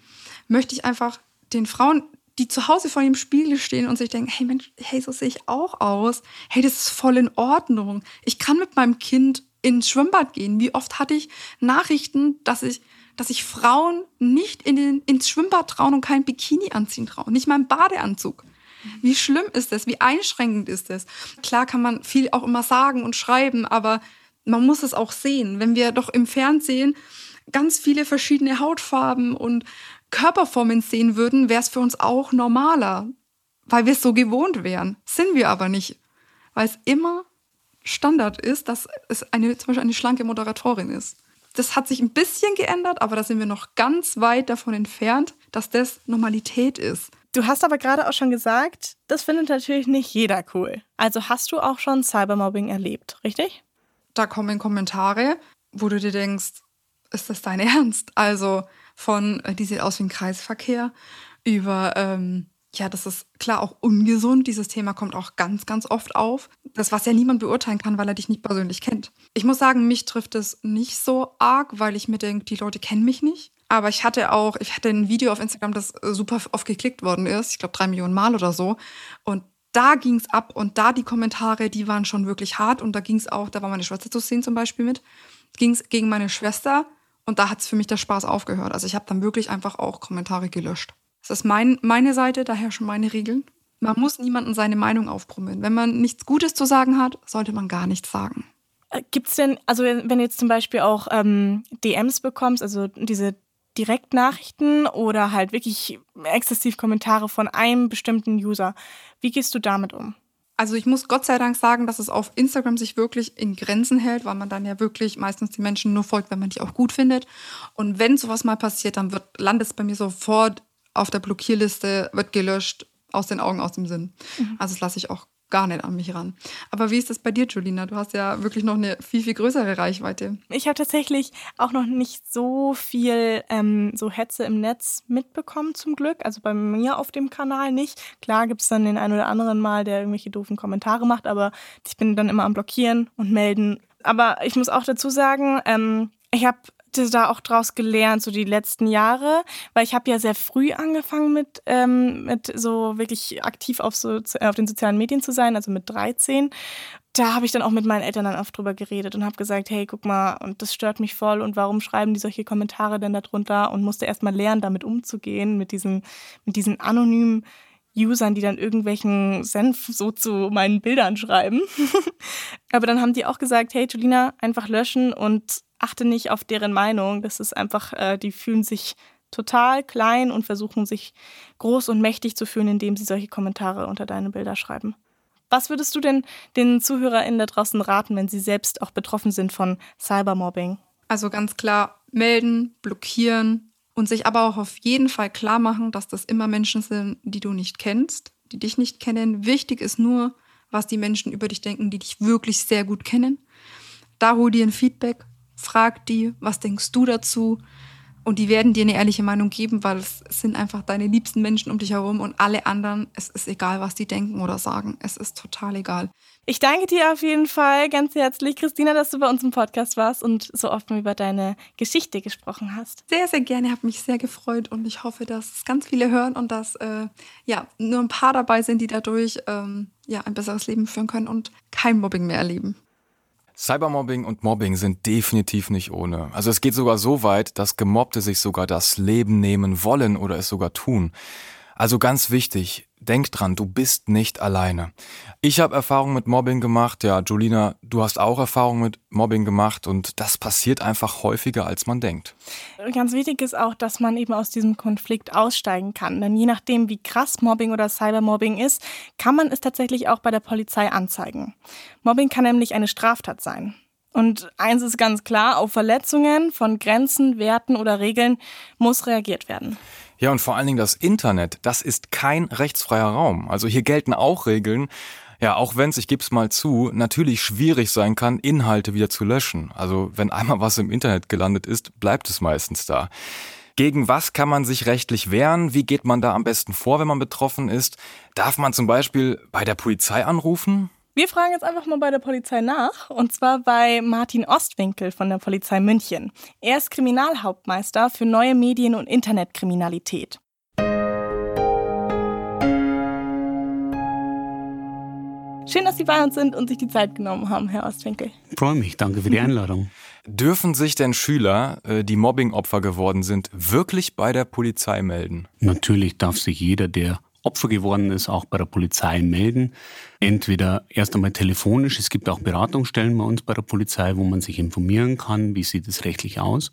möchte ich einfach den Frauen, die zu Hause vor dem Spiegel stehen und sich denken, hey Mensch, hey, so sehe ich auch aus. Hey, das ist voll in Ordnung. Ich kann mit meinem Kind ins Schwimmbad gehen. Wie oft hatte ich Nachrichten, dass ich, dass sich Frauen nicht in den, ins Schwimmbad trauen und kein Bikini anziehen trauen, nicht mal einen Badeanzug. Wie schlimm ist das? Wie einschränkend ist das? Klar kann man viel auch immer sagen und schreiben, aber man muss es auch sehen. Wenn wir doch im Fernsehen ganz viele verschiedene Hautfarben und Körperformen sehen würden, wäre es für uns auch normaler, weil wir es so gewohnt wären. Sind wir aber nicht, weil es immer Standard ist, dass es eine, zum Beispiel eine schlanke Moderatorin ist. Das hat sich ein bisschen geändert, aber da sind wir noch ganz weit davon entfernt, dass das Normalität ist. Du hast aber gerade auch schon gesagt, das findet natürlich nicht jeder cool. Also hast du auch schon Cybermobbing erlebt, richtig? Da kommen Kommentare, wo du dir denkst, ist das dein (laughs) Ernst? Also von, äh, die sieht aus wie ein Kreisverkehr, über, ähm, ja, das ist klar auch ungesund. Dieses Thema kommt auch ganz, ganz oft auf. Das, was ja niemand beurteilen kann, weil er dich nicht persönlich kennt. Ich muss sagen, mich trifft es nicht so arg, weil ich mir denke, die Leute kennen mich nicht. Aber ich hatte auch, ich hatte ein Video auf Instagram, das super oft geklickt worden ist. Ich glaube, drei Millionen Mal oder so. Und da ging es ab und da die Kommentare, die waren schon wirklich hart. Und da ging es auch, da war meine Schwester zu sehen zum Beispiel mit, ging es gegen meine Schwester. Und da hat es für mich der Spaß aufgehört. Also ich habe dann wirklich einfach auch Kommentare gelöscht. Das ist mein, meine Seite, daher schon meine Regeln. Man muss niemandem seine Meinung aufbrummeln. Wenn man nichts Gutes zu sagen hat, sollte man gar nichts sagen. Äh, Gibt es denn, also wenn du jetzt zum Beispiel auch ähm, DMs bekommst, also diese Direktnachrichten oder halt wirklich exzessiv Kommentare von einem bestimmten User. Wie gehst du damit um? Also ich muss Gott sei Dank sagen, dass es auf Instagram sich wirklich in Grenzen hält, weil man dann ja wirklich meistens die Menschen nur folgt, wenn man die auch gut findet. Und wenn sowas mal passiert, dann wird, landet es bei mir sofort auf der Blockierliste, wird gelöscht, aus den Augen, aus dem Sinn. Mhm. Also das lasse ich auch gar nicht an mich ran. Aber wie ist das bei dir, Julina? Du hast ja wirklich noch eine viel, viel größere Reichweite. Ich habe tatsächlich auch noch nicht so viel ähm, so Hetze im Netz mitbekommen, zum Glück. Also bei mir auf dem Kanal nicht. Klar gibt es dann den einen oder anderen Mal, der irgendwelche doofen Kommentare macht, aber ich bin dann immer am Blockieren und melden. Aber ich muss auch dazu sagen, ähm, ich habe da auch draus gelernt, so die letzten Jahre, weil ich habe ja sehr früh angefangen mit, ähm, mit so wirklich aktiv auf, so, auf den sozialen Medien zu sein, also mit 13 da habe ich dann auch mit meinen Eltern dann oft drüber geredet und habe gesagt, hey, guck mal, und das stört mich voll und warum schreiben die solche Kommentare denn darunter und musste erst mal lernen, damit umzugehen, mit diesen, mit diesen anonymen Usern, die dann irgendwelchen Senf so zu meinen Bildern schreiben. (laughs) Aber dann haben die auch gesagt, hey, Julina, einfach löschen und achte nicht auf deren Meinung. Das ist einfach, äh, die fühlen sich total klein und versuchen sich groß und mächtig zu fühlen, indem sie solche Kommentare unter deine Bilder schreiben. Was würdest du denn den ZuhörerInnen da draußen raten, wenn sie selbst auch betroffen sind von Cybermobbing? Also ganz klar melden, blockieren und sich aber auch auf jeden Fall klar machen, dass das immer Menschen sind, die du nicht kennst, die dich nicht kennen. Wichtig ist nur, was die Menschen über dich denken, die dich wirklich sehr gut kennen. Da hol dir ein Feedback, frag die, was denkst du dazu? Und die werden dir eine ehrliche Meinung geben, weil es sind einfach deine liebsten Menschen um dich herum und alle anderen, es ist egal, was die denken oder sagen. Es ist total egal. Ich danke dir auf jeden Fall ganz herzlich, Christina, dass du bei uns im Podcast warst und so offen über deine Geschichte gesprochen hast. Sehr, sehr gerne, habe mich sehr gefreut und ich hoffe, dass es ganz viele hören und dass äh, ja nur ein paar dabei sind, die dadurch ähm, ja ein besseres Leben führen können und kein Mobbing mehr erleben. Cybermobbing und Mobbing sind definitiv nicht ohne. Also es geht sogar so weit, dass Gemobbte sich sogar das Leben nehmen wollen oder es sogar tun. Also ganz wichtig, denk dran, du bist nicht alleine. Ich habe Erfahrung mit Mobbing gemacht, ja, Julina, du hast auch Erfahrung mit Mobbing gemacht und das passiert einfach häufiger, als man denkt. Ganz wichtig ist auch, dass man eben aus diesem Konflikt aussteigen kann. Denn je nachdem, wie krass Mobbing oder Cybermobbing ist, kann man es tatsächlich auch bei der Polizei anzeigen. Mobbing kann nämlich eine Straftat sein. Und eins ist ganz klar, auf Verletzungen von Grenzen, Werten oder Regeln muss reagiert werden. Ja, und vor allen Dingen das Internet, das ist kein rechtsfreier Raum. Also hier gelten auch Regeln. Ja, auch wenn es, ich gebe es mal zu, natürlich schwierig sein kann, Inhalte wieder zu löschen. Also wenn einmal was im Internet gelandet ist, bleibt es meistens da. Gegen was kann man sich rechtlich wehren? Wie geht man da am besten vor, wenn man betroffen ist? Darf man zum Beispiel bei der Polizei anrufen? Wir fragen jetzt einfach mal bei der Polizei nach, und zwar bei Martin Ostwinkel von der Polizei München. Er ist Kriminalhauptmeister für neue Medien- und Internetkriminalität. Schön, dass Sie bei uns sind und sich die Zeit genommen haben, Herr Ostwinkel. Ich freue mich, danke für die (laughs) Einladung. Dürfen sich denn Schüler, äh, die Mobbingopfer geworden sind, wirklich bei der Polizei melden? Natürlich darf sich jeder, der Opfer geworden ist, auch bei der Polizei melden. Entweder erst einmal telefonisch, es gibt auch Beratungsstellen bei uns bei der Polizei, wo man sich informieren kann, wie sieht es rechtlich aus,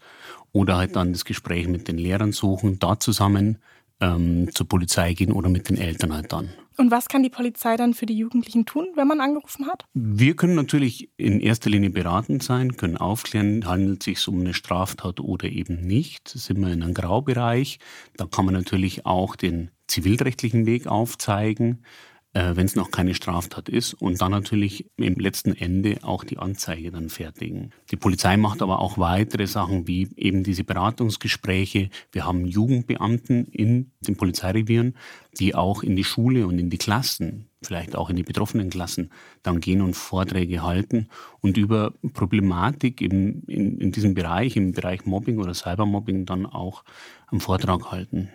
oder halt dann das Gespräch mit den Lehrern suchen, da zusammen ähm, zur Polizei gehen oder mit den Eltern halt dann. Und was kann die Polizei dann für die Jugendlichen tun, wenn man angerufen hat? Wir können natürlich in erster Linie beratend sein, können aufklären, handelt es sich um eine Straftat oder eben nicht. Da sind wir in einem Graubereich. Da kann man natürlich auch den zivilrechtlichen Weg aufzeigen, äh, wenn es noch keine Straftat ist und dann natürlich im letzten Ende auch die Anzeige dann fertigen. Die Polizei macht aber auch weitere Sachen wie eben diese Beratungsgespräche. Wir haben Jugendbeamten in den Polizeirevieren, die auch in die Schule und in die Klassen, vielleicht auch in die betroffenen Klassen, dann gehen und Vorträge halten und über Problematik im, in, in diesem Bereich, im Bereich Mobbing oder Cybermobbing dann auch einen Vortrag halten.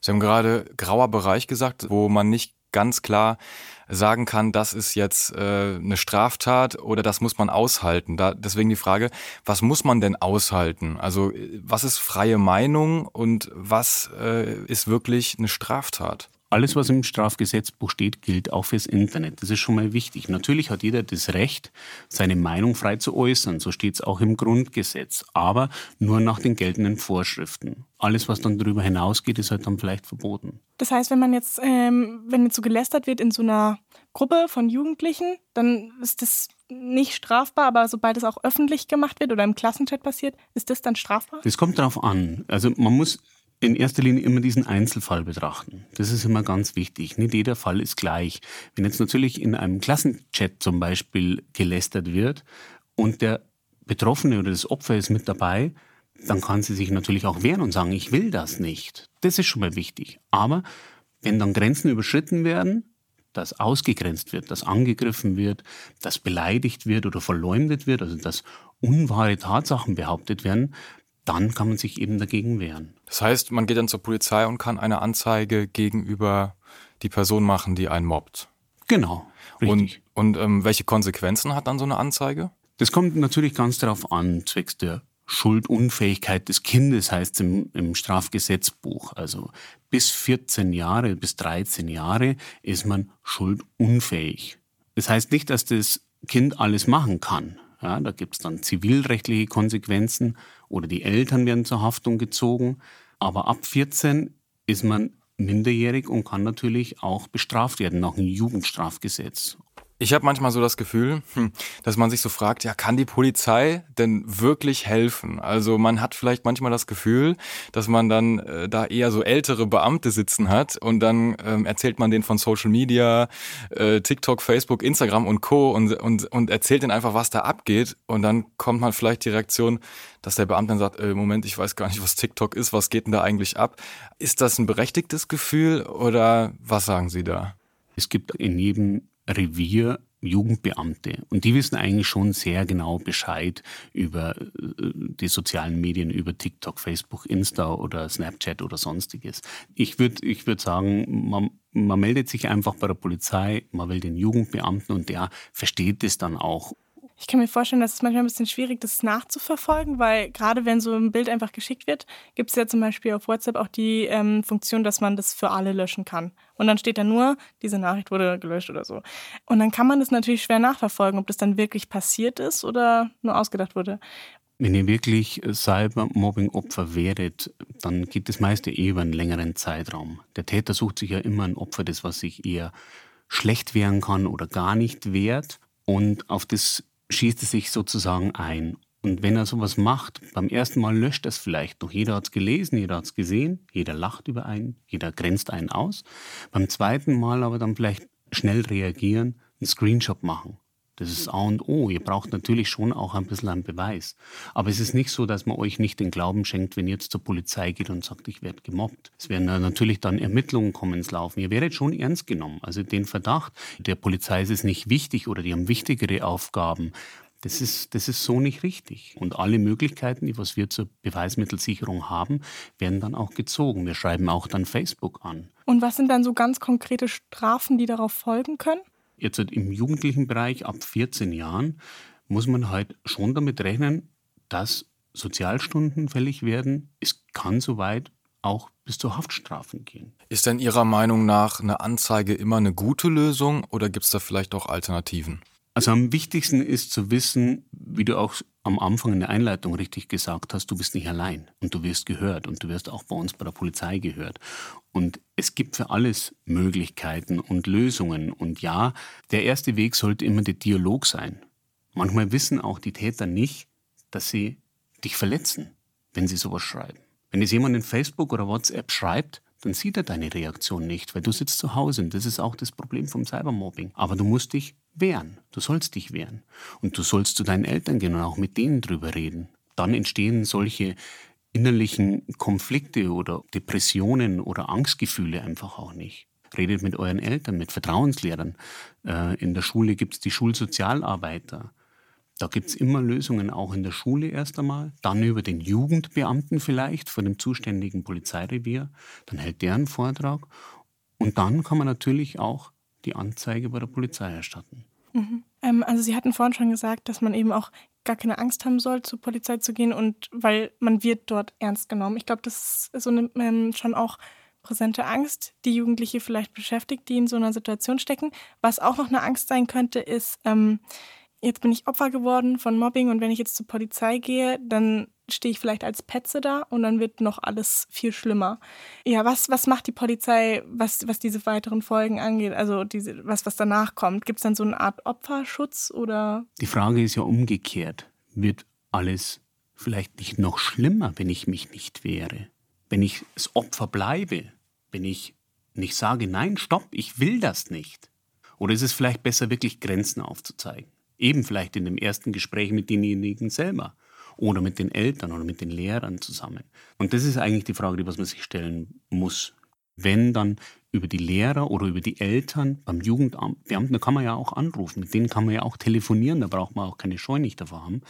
Sie haben gerade grauer Bereich gesagt, wo man nicht ganz klar sagen kann, das ist jetzt äh, eine Straftat oder das muss man aushalten. Da, deswegen die Frage, was muss man denn aushalten? Also was ist freie Meinung und was äh, ist wirklich eine Straftat? Alles, was im Strafgesetzbuch steht, gilt auch fürs Internet. Das ist schon mal wichtig. Natürlich hat jeder das Recht, seine Meinung frei zu äußern. So steht es auch im Grundgesetz. Aber nur nach den geltenden Vorschriften. Alles, was dann darüber hinausgeht, ist halt dann vielleicht verboten. Das heißt, wenn man jetzt, ähm, wenn jetzt so gelästert wird in so einer Gruppe von Jugendlichen, dann ist das nicht strafbar, aber sobald es auch öffentlich gemacht wird oder im Klassenchat passiert, ist das dann strafbar? Das kommt darauf an. Also man muss in erster Linie immer diesen Einzelfall betrachten. Das ist immer ganz wichtig. Nicht jeder Fall ist gleich. Wenn jetzt natürlich in einem Klassenchat zum Beispiel gelästert wird und der Betroffene oder das Opfer ist mit dabei, dann kann sie sich natürlich auch wehren und sagen, ich will das nicht. Das ist schon mal wichtig. Aber wenn dann Grenzen überschritten werden, dass ausgegrenzt wird, dass angegriffen wird, dass beleidigt wird oder verleumdet wird, also dass unwahre Tatsachen behauptet werden, dann kann man sich eben dagegen wehren. Das heißt, man geht dann zur Polizei und kann eine Anzeige gegenüber die Person machen, die einen mobbt. Genau. Richtig. Und, und ähm, welche Konsequenzen hat dann so eine Anzeige? Das kommt natürlich ganz darauf an, zwecks der Schuldunfähigkeit des Kindes heißt es im, im Strafgesetzbuch. Also bis 14 Jahre, bis 13 Jahre ist man schuldunfähig. Das heißt nicht, dass das Kind alles machen kann. Ja, da gibt es dann zivilrechtliche Konsequenzen oder die Eltern werden zur Haftung gezogen. Aber ab 14 ist man minderjährig und kann natürlich auch bestraft werden nach dem Jugendstrafgesetz. Ich habe manchmal so das Gefühl, hm, dass man sich so fragt, ja, kann die Polizei denn wirklich helfen? Also man hat vielleicht manchmal das Gefühl, dass man dann äh, da eher so ältere Beamte sitzen hat und dann ähm, erzählt man denen von Social Media, äh, TikTok, Facebook, Instagram und Co. Und, und, und erzählt denen einfach, was da abgeht. Und dann kommt man vielleicht die Reaktion, dass der Beamte dann sagt, äh, Moment, ich weiß gar nicht, was TikTok ist, was geht denn da eigentlich ab? Ist das ein berechtigtes Gefühl oder was sagen Sie da? Es gibt in jedem Revier Jugendbeamte. Und die wissen eigentlich schon sehr genau Bescheid über äh, die sozialen Medien, über TikTok, Facebook, Insta oder Snapchat oder sonstiges. Ich würde ich würd sagen, man, man meldet sich einfach bei der Polizei, man will den Jugendbeamten und der versteht es dann auch ich kann mir vorstellen, dass es manchmal ein bisschen schwierig ist, das nachzuverfolgen, weil gerade wenn so ein Bild einfach geschickt wird, gibt es ja zum Beispiel auf WhatsApp auch die ähm, Funktion, dass man das für alle löschen kann. Und dann steht da nur, diese Nachricht wurde gelöscht oder so. Und dann kann man das natürlich schwer nachverfolgen, ob das dann wirklich passiert ist oder nur ausgedacht wurde. Wenn ihr wirklich Cybermobbing-Opfer wäret, dann geht das meiste eh über einen längeren Zeitraum. Der Täter sucht sich ja immer ein Opfer, das was sich eher schlecht wehren kann oder gar nicht wehrt. Und auf das schießt es sich sozusagen ein. Und wenn er sowas macht, beim ersten Mal löscht es vielleicht noch. Jeder hat es gelesen, jeder hat es gesehen, jeder lacht über einen, jeder grenzt einen aus. Beim zweiten Mal aber dann vielleicht schnell reagieren, einen Screenshot machen. Das ist A und O. Ihr braucht natürlich schon auch ein bisschen einen Beweis. Aber es ist nicht so, dass man euch nicht den Glauben schenkt, wenn ihr jetzt zur Polizei geht und sagt, ich werde gemobbt. Es werden natürlich dann Ermittlungen kommen ins Laufen. Ihr werdet schon ernst genommen. Also den Verdacht, der Polizei ist es nicht wichtig oder die haben wichtigere Aufgaben. Das ist, das ist so nicht richtig. Und alle Möglichkeiten, die was wir zur Beweismittelsicherung haben, werden dann auch gezogen. Wir schreiben auch dann Facebook an. Und was sind dann so ganz konkrete Strafen, die darauf folgen können? Jetzt halt im jugendlichen Bereich ab 14 Jahren muss man halt schon damit rechnen, dass Sozialstunden fällig werden. Es kann soweit auch bis zu Haftstrafen gehen. Ist denn Ihrer Meinung nach eine Anzeige immer eine gute Lösung oder gibt es da vielleicht auch Alternativen? Also am wichtigsten ist zu wissen, wie du auch am Anfang in der Einleitung richtig gesagt hast, du bist nicht allein und du wirst gehört und du wirst auch bei uns bei der Polizei gehört. Und es gibt für alles Möglichkeiten und Lösungen. Und ja, der erste Weg sollte immer der Dialog sein. Manchmal wissen auch die Täter nicht, dass sie dich verletzen, wenn sie sowas schreiben. Wenn es jemand in Facebook oder WhatsApp schreibt, dann sieht er deine Reaktion nicht, weil du sitzt zu Hause und das ist auch das Problem vom Cybermobbing. Aber du musst dich wehren, du sollst dich wehren und du sollst zu deinen Eltern gehen und auch mit denen drüber reden. Dann entstehen solche innerlichen Konflikte oder Depressionen oder Angstgefühle einfach auch nicht. Redet mit euren Eltern, mit Vertrauenslehrern. Äh, in der Schule gibt es die Schulsozialarbeiter. Da gibt es immer Lösungen, auch in der Schule erst einmal, dann über den Jugendbeamten vielleicht vor dem zuständigen Polizeirevier, dann hält der einen Vortrag und dann kann man natürlich auch die Anzeige bei der Polizei erstatten. Mhm. Ähm, also Sie hatten vorhin schon gesagt, dass man eben auch gar keine Angst haben soll, zur Polizei zu gehen und weil man wird dort ernst genommen. Ich glaube, das ist so eine ähm, schon auch präsente Angst, die Jugendliche vielleicht beschäftigt, die in so einer Situation stecken. Was auch noch eine Angst sein könnte, ist, ähm, jetzt bin ich Opfer geworden von Mobbing und wenn ich jetzt zur Polizei gehe, dann stehe ich vielleicht als Petze da und dann wird noch alles viel schlimmer. Ja, was, was macht die Polizei, was, was diese weiteren Folgen angeht? Also diese, was, was danach kommt? Gibt es dann so eine Art Opferschutz oder? Die Frage ist ja umgekehrt. Wird alles vielleicht nicht noch schlimmer, wenn ich mich nicht wehre? Wenn ich das Opfer bleibe? Wenn ich nicht sage, nein, stopp, ich will das nicht? Oder ist es vielleicht besser, wirklich Grenzen aufzuzeigen? Eben vielleicht in dem ersten Gespräch mit denjenigen selber oder mit den Eltern oder mit den Lehrern zusammen. Und das ist eigentlich die Frage, die man sich stellen muss. Wenn dann über die Lehrer oder über die Eltern beim Jugendamt, Beamten, da kann man ja auch anrufen, mit denen kann man ja auch telefonieren, da braucht man auch keine Scheu nicht davor haben,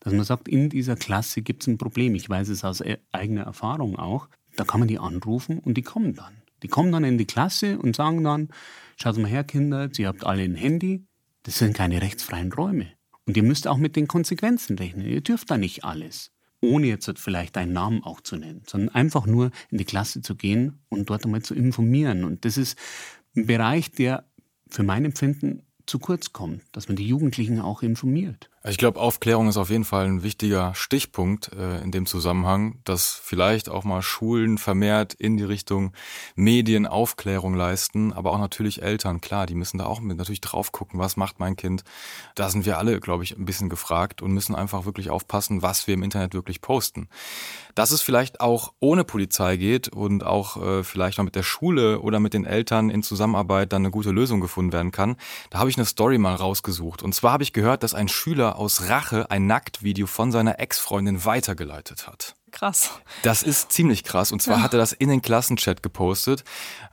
dass man sagt, in dieser Klasse gibt es ein Problem. Ich weiß es aus e-, eigener Erfahrung auch. Da kann man die anrufen und die kommen dann. Die kommen dann in die Klasse und sagen dann, schaut mal her, Kinder, ihr habt alle ein Handy, das sind keine rechtsfreien Räume. Und ihr müsst auch mit den Konsequenzen rechnen. Ihr dürft da nicht alles. Ohne jetzt vielleicht einen Namen auch zu nennen, sondern einfach nur in die Klasse zu gehen und dort einmal zu informieren. Und das ist ein Bereich, der für mein Empfinden zu kurz kommt, dass man die Jugendlichen auch informiert. Ich glaube, Aufklärung ist auf jeden Fall ein wichtiger Stichpunkt äh, in dem Zusammenhang, dass vielleicht auch mal Schulen vermehrt in die Richtung Medienaufklärung leisten, aber auch natürlich Eltern, klar, die müssen da auch mit natürlich drauf gucken, was macht mein Kind. Da sind wir alle, glaube ich, ein bisschen gefragt und müssen einfach wirklich aufpassen, was wir im Internet wirklich posten. Dass es vielleicht auch ohne Polizei geht und auch äh, vielleicht auch mit der Schule oder mit den Eltern in Zusammenarbeit dann eine gute Lösung gefunden werden kann, da habe ich eine Story mal rausgesucht. Und zwar habe ich gehört, dass ein Schüler aus Rache ein Nacktvideo von seiner Ex-Freundin weitergeleitet hat. Krass. Das ist ziemlich krass. Und zwar ja. hat er das in den Klassenchat gepostet.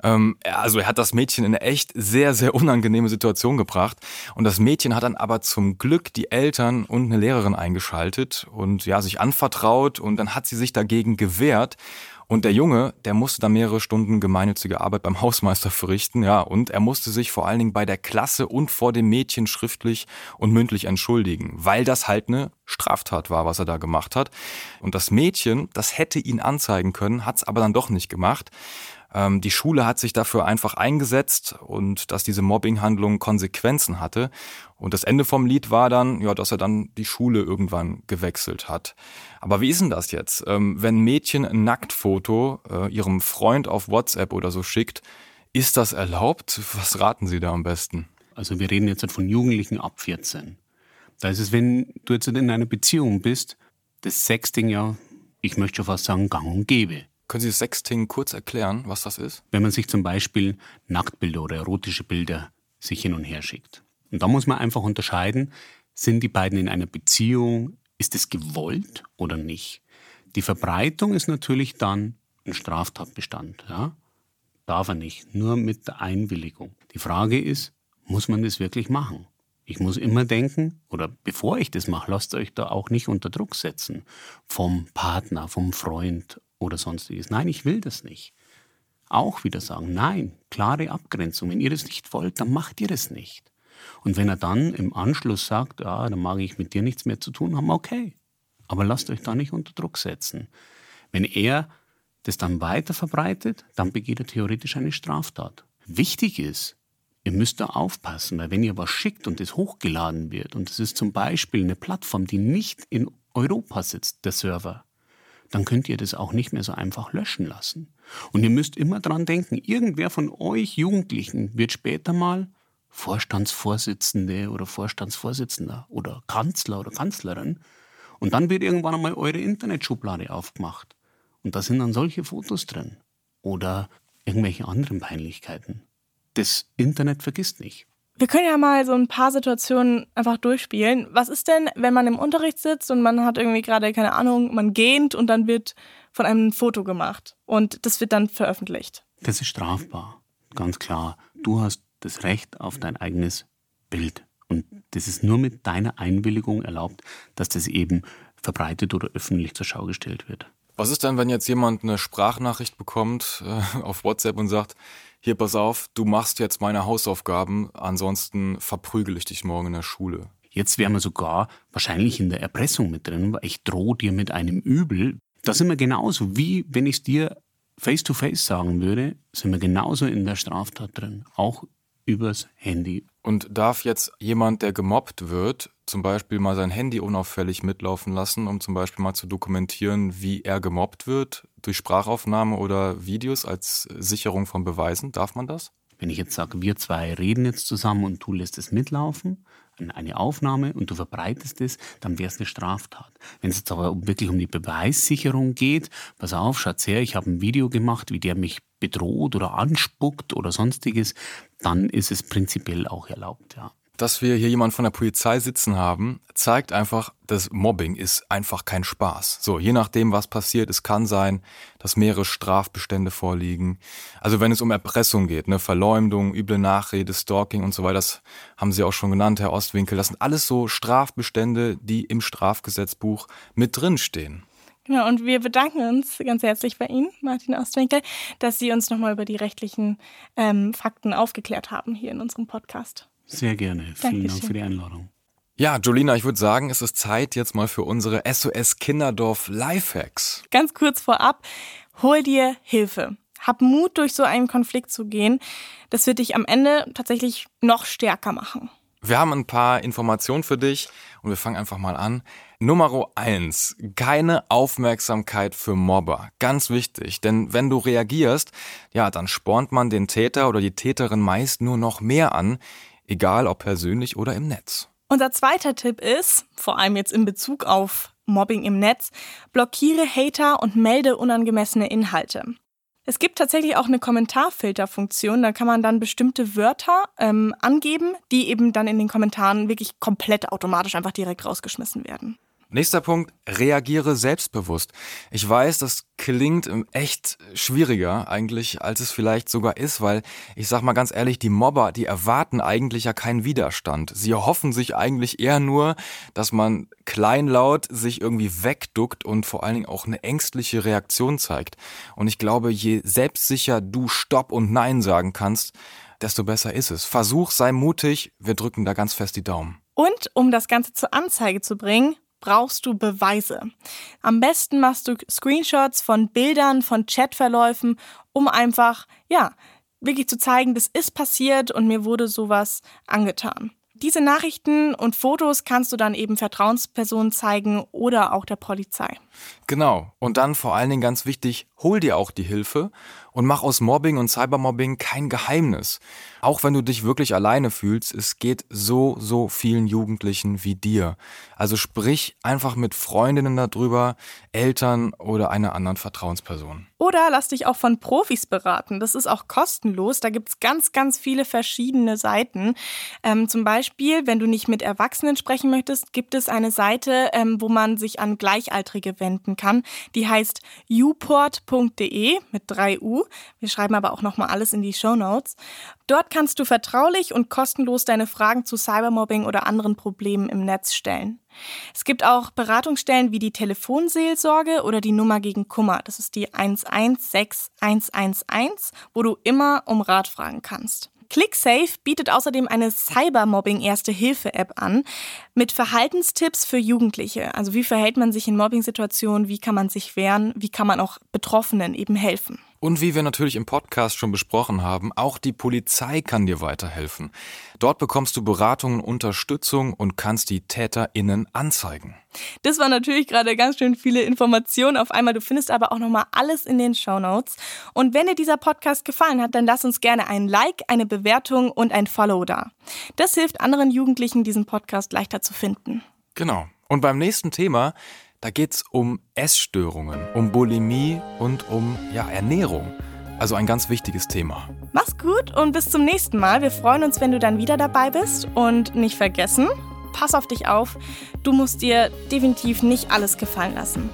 Ähm, also er hat das Mädchen in eine echt sehr, sehr unangenehme Situation gebracht. Und das Mädchen hat dann aber zum Glück die Eltern und eine Lehrerin eingeschaltet und ja, sich anvertraut. Und dann hat sie sich dagegen gewehrt. Und der Junge, der musste da mehrere Stunden gemeinnützige Arbeit beim (laughs) Hausmeister verrichten, ja, und er musste sich vor allen Dingen bei der Klasse und vor dem Mädchen schriftlich und mündlich entschuldigen, weil das halt eine Straftat war, was er da gemacht hat. Und das Mädchen, das hätte ihn anzeigen können, hat es aber dann doch nicht gemacht. Ähm, die Schule hat sich dafür einfach eingesetzt und dass diese Mobbinghandlung Konsequenzen hatte. Und das Ende vom Lied war dann, ja, dass er dann die Schule irgendwann gewechselt hat. Aber wie ist denn das jetzt? Ähm, wenn Mädchen ein Nacktfoto äh, ihrem Freund auf WhatsApp oder so schickt, ist das erlaubt? Was raten Sie da am besten? Also wir reden jetzt von Jugendlichen ab 14. Da ist es, wenn du jetzt in einer Beziehung bist, das Sexting ja, ich möchte schon fast sagen, gang und gäbe. Können Sie das Sexting kurz erklären, was das ist? Wenn man sich zum Beispiel Nacktbilder oder erotische Bilder sich hin und her schickt. Und da muss man einfach unterscheiden, sind die beiden in einer Beziehung, ist es gewollt oder nicht? Die Verbreitung ist natürlich dann ein Straftatbestand. Ja? Darf er nicht, nur mit der Einwilligung. Die Frage ist, muss man das wirklich machen? Ich muss immer denken, oder bevor ich das mache, lasst euch da auch nicht unter Druck setzen vom Partner, vom Freund oder sonstiges. Nein, ich will das nicht. Auch wieder sagen, nein, klare Abgrenzung. Wenn ihr das nicht wollt, dann macht ihr das nicht. Und wenn er dann im Anschluss sagt, ja, dann mag ich mit dir nichts mehr zu tun haben, okay. Aber lasst euch da nicht unter Druck setzen. Wenn er das dann weiter verbreitet, dann begeht er theoretisch eine Straftat. Wichtig ist, ihr müsst da aufpassen, weil wenn ihr was schickt und es hochgeladen wird, und es ist zum Beispiel eine Plattform, die nicht in Europa sitzt, der Server, dann könnt ihr das auch nicht mehr so einfach löschen lassen. Und ihr müsst immer dran denken, irgendwer von euch Jugendlichen wird später mal Vorstandsvorsitzende oder Vorstandsvorsitzender oder Kanzler oder Kanzlerin. Und dann wird irgendwann einmal eure Internetschublade aufgemacht. Und da sind dann solche Fotos drin. Oder irgendwelche anderen Peinlichkeiten. Das Internet vergisst nicht. Wir können ja mal so ein paar Situationen einfach durchspielen. Was ist denn, wenn man im Unterricht sitzt und man hat irgendwie gerade, keine Ahnung, man gähnt und dann wird von einem ein Foto gemacht und das wird dann veröffentlicht? Das ist strafbar, ganz klar. Du hast das Recht auf dein eigenes Bild. Und das ist nur mit deiner Einwilligung erlaubt, dass das eben verbreitet oder öffentlich zur Schau gestellt wird. Was ist denn, wenn jetzt jemand eine Sprachnachricht bekommt äh, auf WhatsApp und sagt, hier pass auf, du machst jetzt meine Hausaufgaben, ansonsten verprügel ich dich morgen in der Schule. Jetzt wären wir sogar wahrscheinlich in der Erpressung mit drin, weil ich drohe dir mit einem Übel. Da sind wir genauso, wie wenn ich es dir face to face sagen würde, sind wir genauso in der Straftat drin. Auch übers Handy. Und darf jetzt jemand, der gemobbt wird, zum Beispiel mal sein Handy unauffällig mitlaufen lassen, um zum Beispiel mal zu dokumentieren, wie er gemobbt wird, durch Sprachaufnahme oder Videos als Sicherung von Beweisen? Darf man das? Wenn ich jetzt sage, wir zwei reden jetzt zusammen und du lässt es mitlaufen, eine Aufnahme und du verbreitest es, dann wäre es eine Straftat. Wenn es jetzt aber wirklich um die Beweissicherung geht, pass auf, schaut her, ich habe ein Video gemacht, wie der mich bedroht oder anspuckt oder sonstiges, dann ist es prinzipiell auch erlaubt, ja. Dass wir hier jemanden von der Polizei sitzen haben, zeigt einfach, dass Mobbing ist einfach kein Spaß. So, je nachdem, was passiert, es kann sein, dass mehrere Strafbestände vorliegen. Also wenn es um Erpressung geht, ne, Verleumdung, üble Nachrede, Stalking und so weiter, das haben Sie auch schon genannt, Herr Ostwinkel. Das sind alles so Strafbestände, die im Strafgesetzbuch mit drinstehen. Genau, und wir bedanken uns ganz herzlich bei Ihnen, Martin Ostwinkel, dass Sie uns nochmal über die rechtlichen ähm, Fakten aufgeklärt haben hier in unserem Podcast. Sehr gerne. Vielen Dankeschön. Dank für die Einladung. Ja, Jolina, ich würde sagen, es ist Zeit jetzt mal für unsere SOS Kinderdorf Lifehacks. Ganz kurz vorab, hol dir Hilfe. Hab Mut, durch so einen Konflikt zu gehen. Das wird dich am Ende tatsächlich noch stärker machen. Wir haben ein paar Informationen für dich und wir fangen einfach mal an. Nummer eins: Keine Aufmerksamkeit für Mobber. Ganz wichtig, denn wenn du reagierst, ja, dann spornt man den Täter oder die Täterin meist nur noch mehr an, egal ob persönlich oder im Netz. Unser zweiter Tipp ist, vor allem jetzt in Bezug auf Mobbing im Netz, blockiere Hater und melde unangemessene Inhalte. Es gibt tatsächlich auch eine Kommentarfilterfunktion. Da kann man dann bestimmte Wörter ähm, angeben, die eben dann in den Kommentaren wirklich komplett automatisch einfach direkt rausgeschmissen werden. Nächster Punkt, reagiere selbstbewusst. Ich weiß, das klingt echt schwieriger eigentlich, als es vielleicht sogar ist, weil ich sag mal ganz ehrlich, die Mobber, die erwarten eigentlich ja keinen Widerstand. Sie hoffen sich eigentlich eher nur, dass man kleinlaut sich irgendwie wegduckt und vor allen Dingen auch eine ängstliche Reaktion zeigt. Und ich glaube, je selbstsicher du Stopp und Nein sagen kannst, desto besser ist es. Versuch, sei mutig, wir drücken da ganz fest die Daumen. Und um das Ganze zur Anzeige zu bringen, brauchst du Beweise. Am besten machst du Screenshots von Bildern, von Chatverläufen, um einfach, ja, wirklich zu zeigen, das ist passiert und mir wurde sowas angetan. Diese Nachrichten und Fotos kannst du dann eben Vertrauenspersonen zeigen oder auch der Polizei. Genau. Und dann vor allen Dingen ganz wichtig, hol dir auch die Hilfe und mach aus Mobbing und Cybermobbing kein Geheimnis. Auch wenn du dich wirklich alleine fühlst, es geht so, so vielen Jugendlichen wie dir. Also sprich einfach mit Freundinnen darüber, Eltern oder einer anderen Vertrauensperson. Oder lass dich auch von Profis beraten. Das ist auch kostenlos. Da gibt es ganz, ganz viele verschiedene Seiten. Ähm, zum Beispiel, wenn du nicht mit Erwachsenen sprechen möchtest, gibt es eine Seite, ähm, wo man sich an Gleichaltrige wenden kann. Die heißt uport.de mit 3 U. Wir schreiben aber auch nochmal alles in die Show Notes. Dort kannst du vertraulich und kostenlos deine Fragen zu Cybermobbing oder anderen Problemen im Netz stellen. Es gibt auch Beratungsstellen wie die Telefonseelsorge oder die Nummer gegen Kummer. Das ist die 116111, wo du immer um Rat fragen kannst. ClickSafe bietet außerdem eine Cybermobbing-Erste-Hilfe-App an mit Verhaltenstipps für Jugendliche. Also wie verhält man sich in Mobbing-Situationen, wie kann man sich wehren, wie kann man auch Betroffenen eben helfen. Und wie wir natürlich im Podcast schon besprochen haben, auch die Polizei kann dir weiterhelfen. Dort bekommst du Beratung und Unterstützung und kannst die TäterInnen anzeigen. Das war natürlich gerade ganz schön viele Informationen auf einmal. Du findest aber auch nochmal alles in den Show Notes. Und wenn dir dieser Podcast gefallen hat, dann lass uns gerne ein Like, eine Bewertung und ein Follow da. Das hilft anderen Jugendlichen, diesen Podcast leichter zu finden. Genau. Und beim nächsten Thema da geht es um Essstörungen, um Bulimie und um ja, Ernährung. Also ein ganz wichtiges Thema. Mach's gut und bis zum nächsten Mal. Wir freuen uns, wenn du dann wieder dabei bist. Und nicht vergessen, pass auf dich auf. Du musst dir definitiv nicht alles gefallen lassen.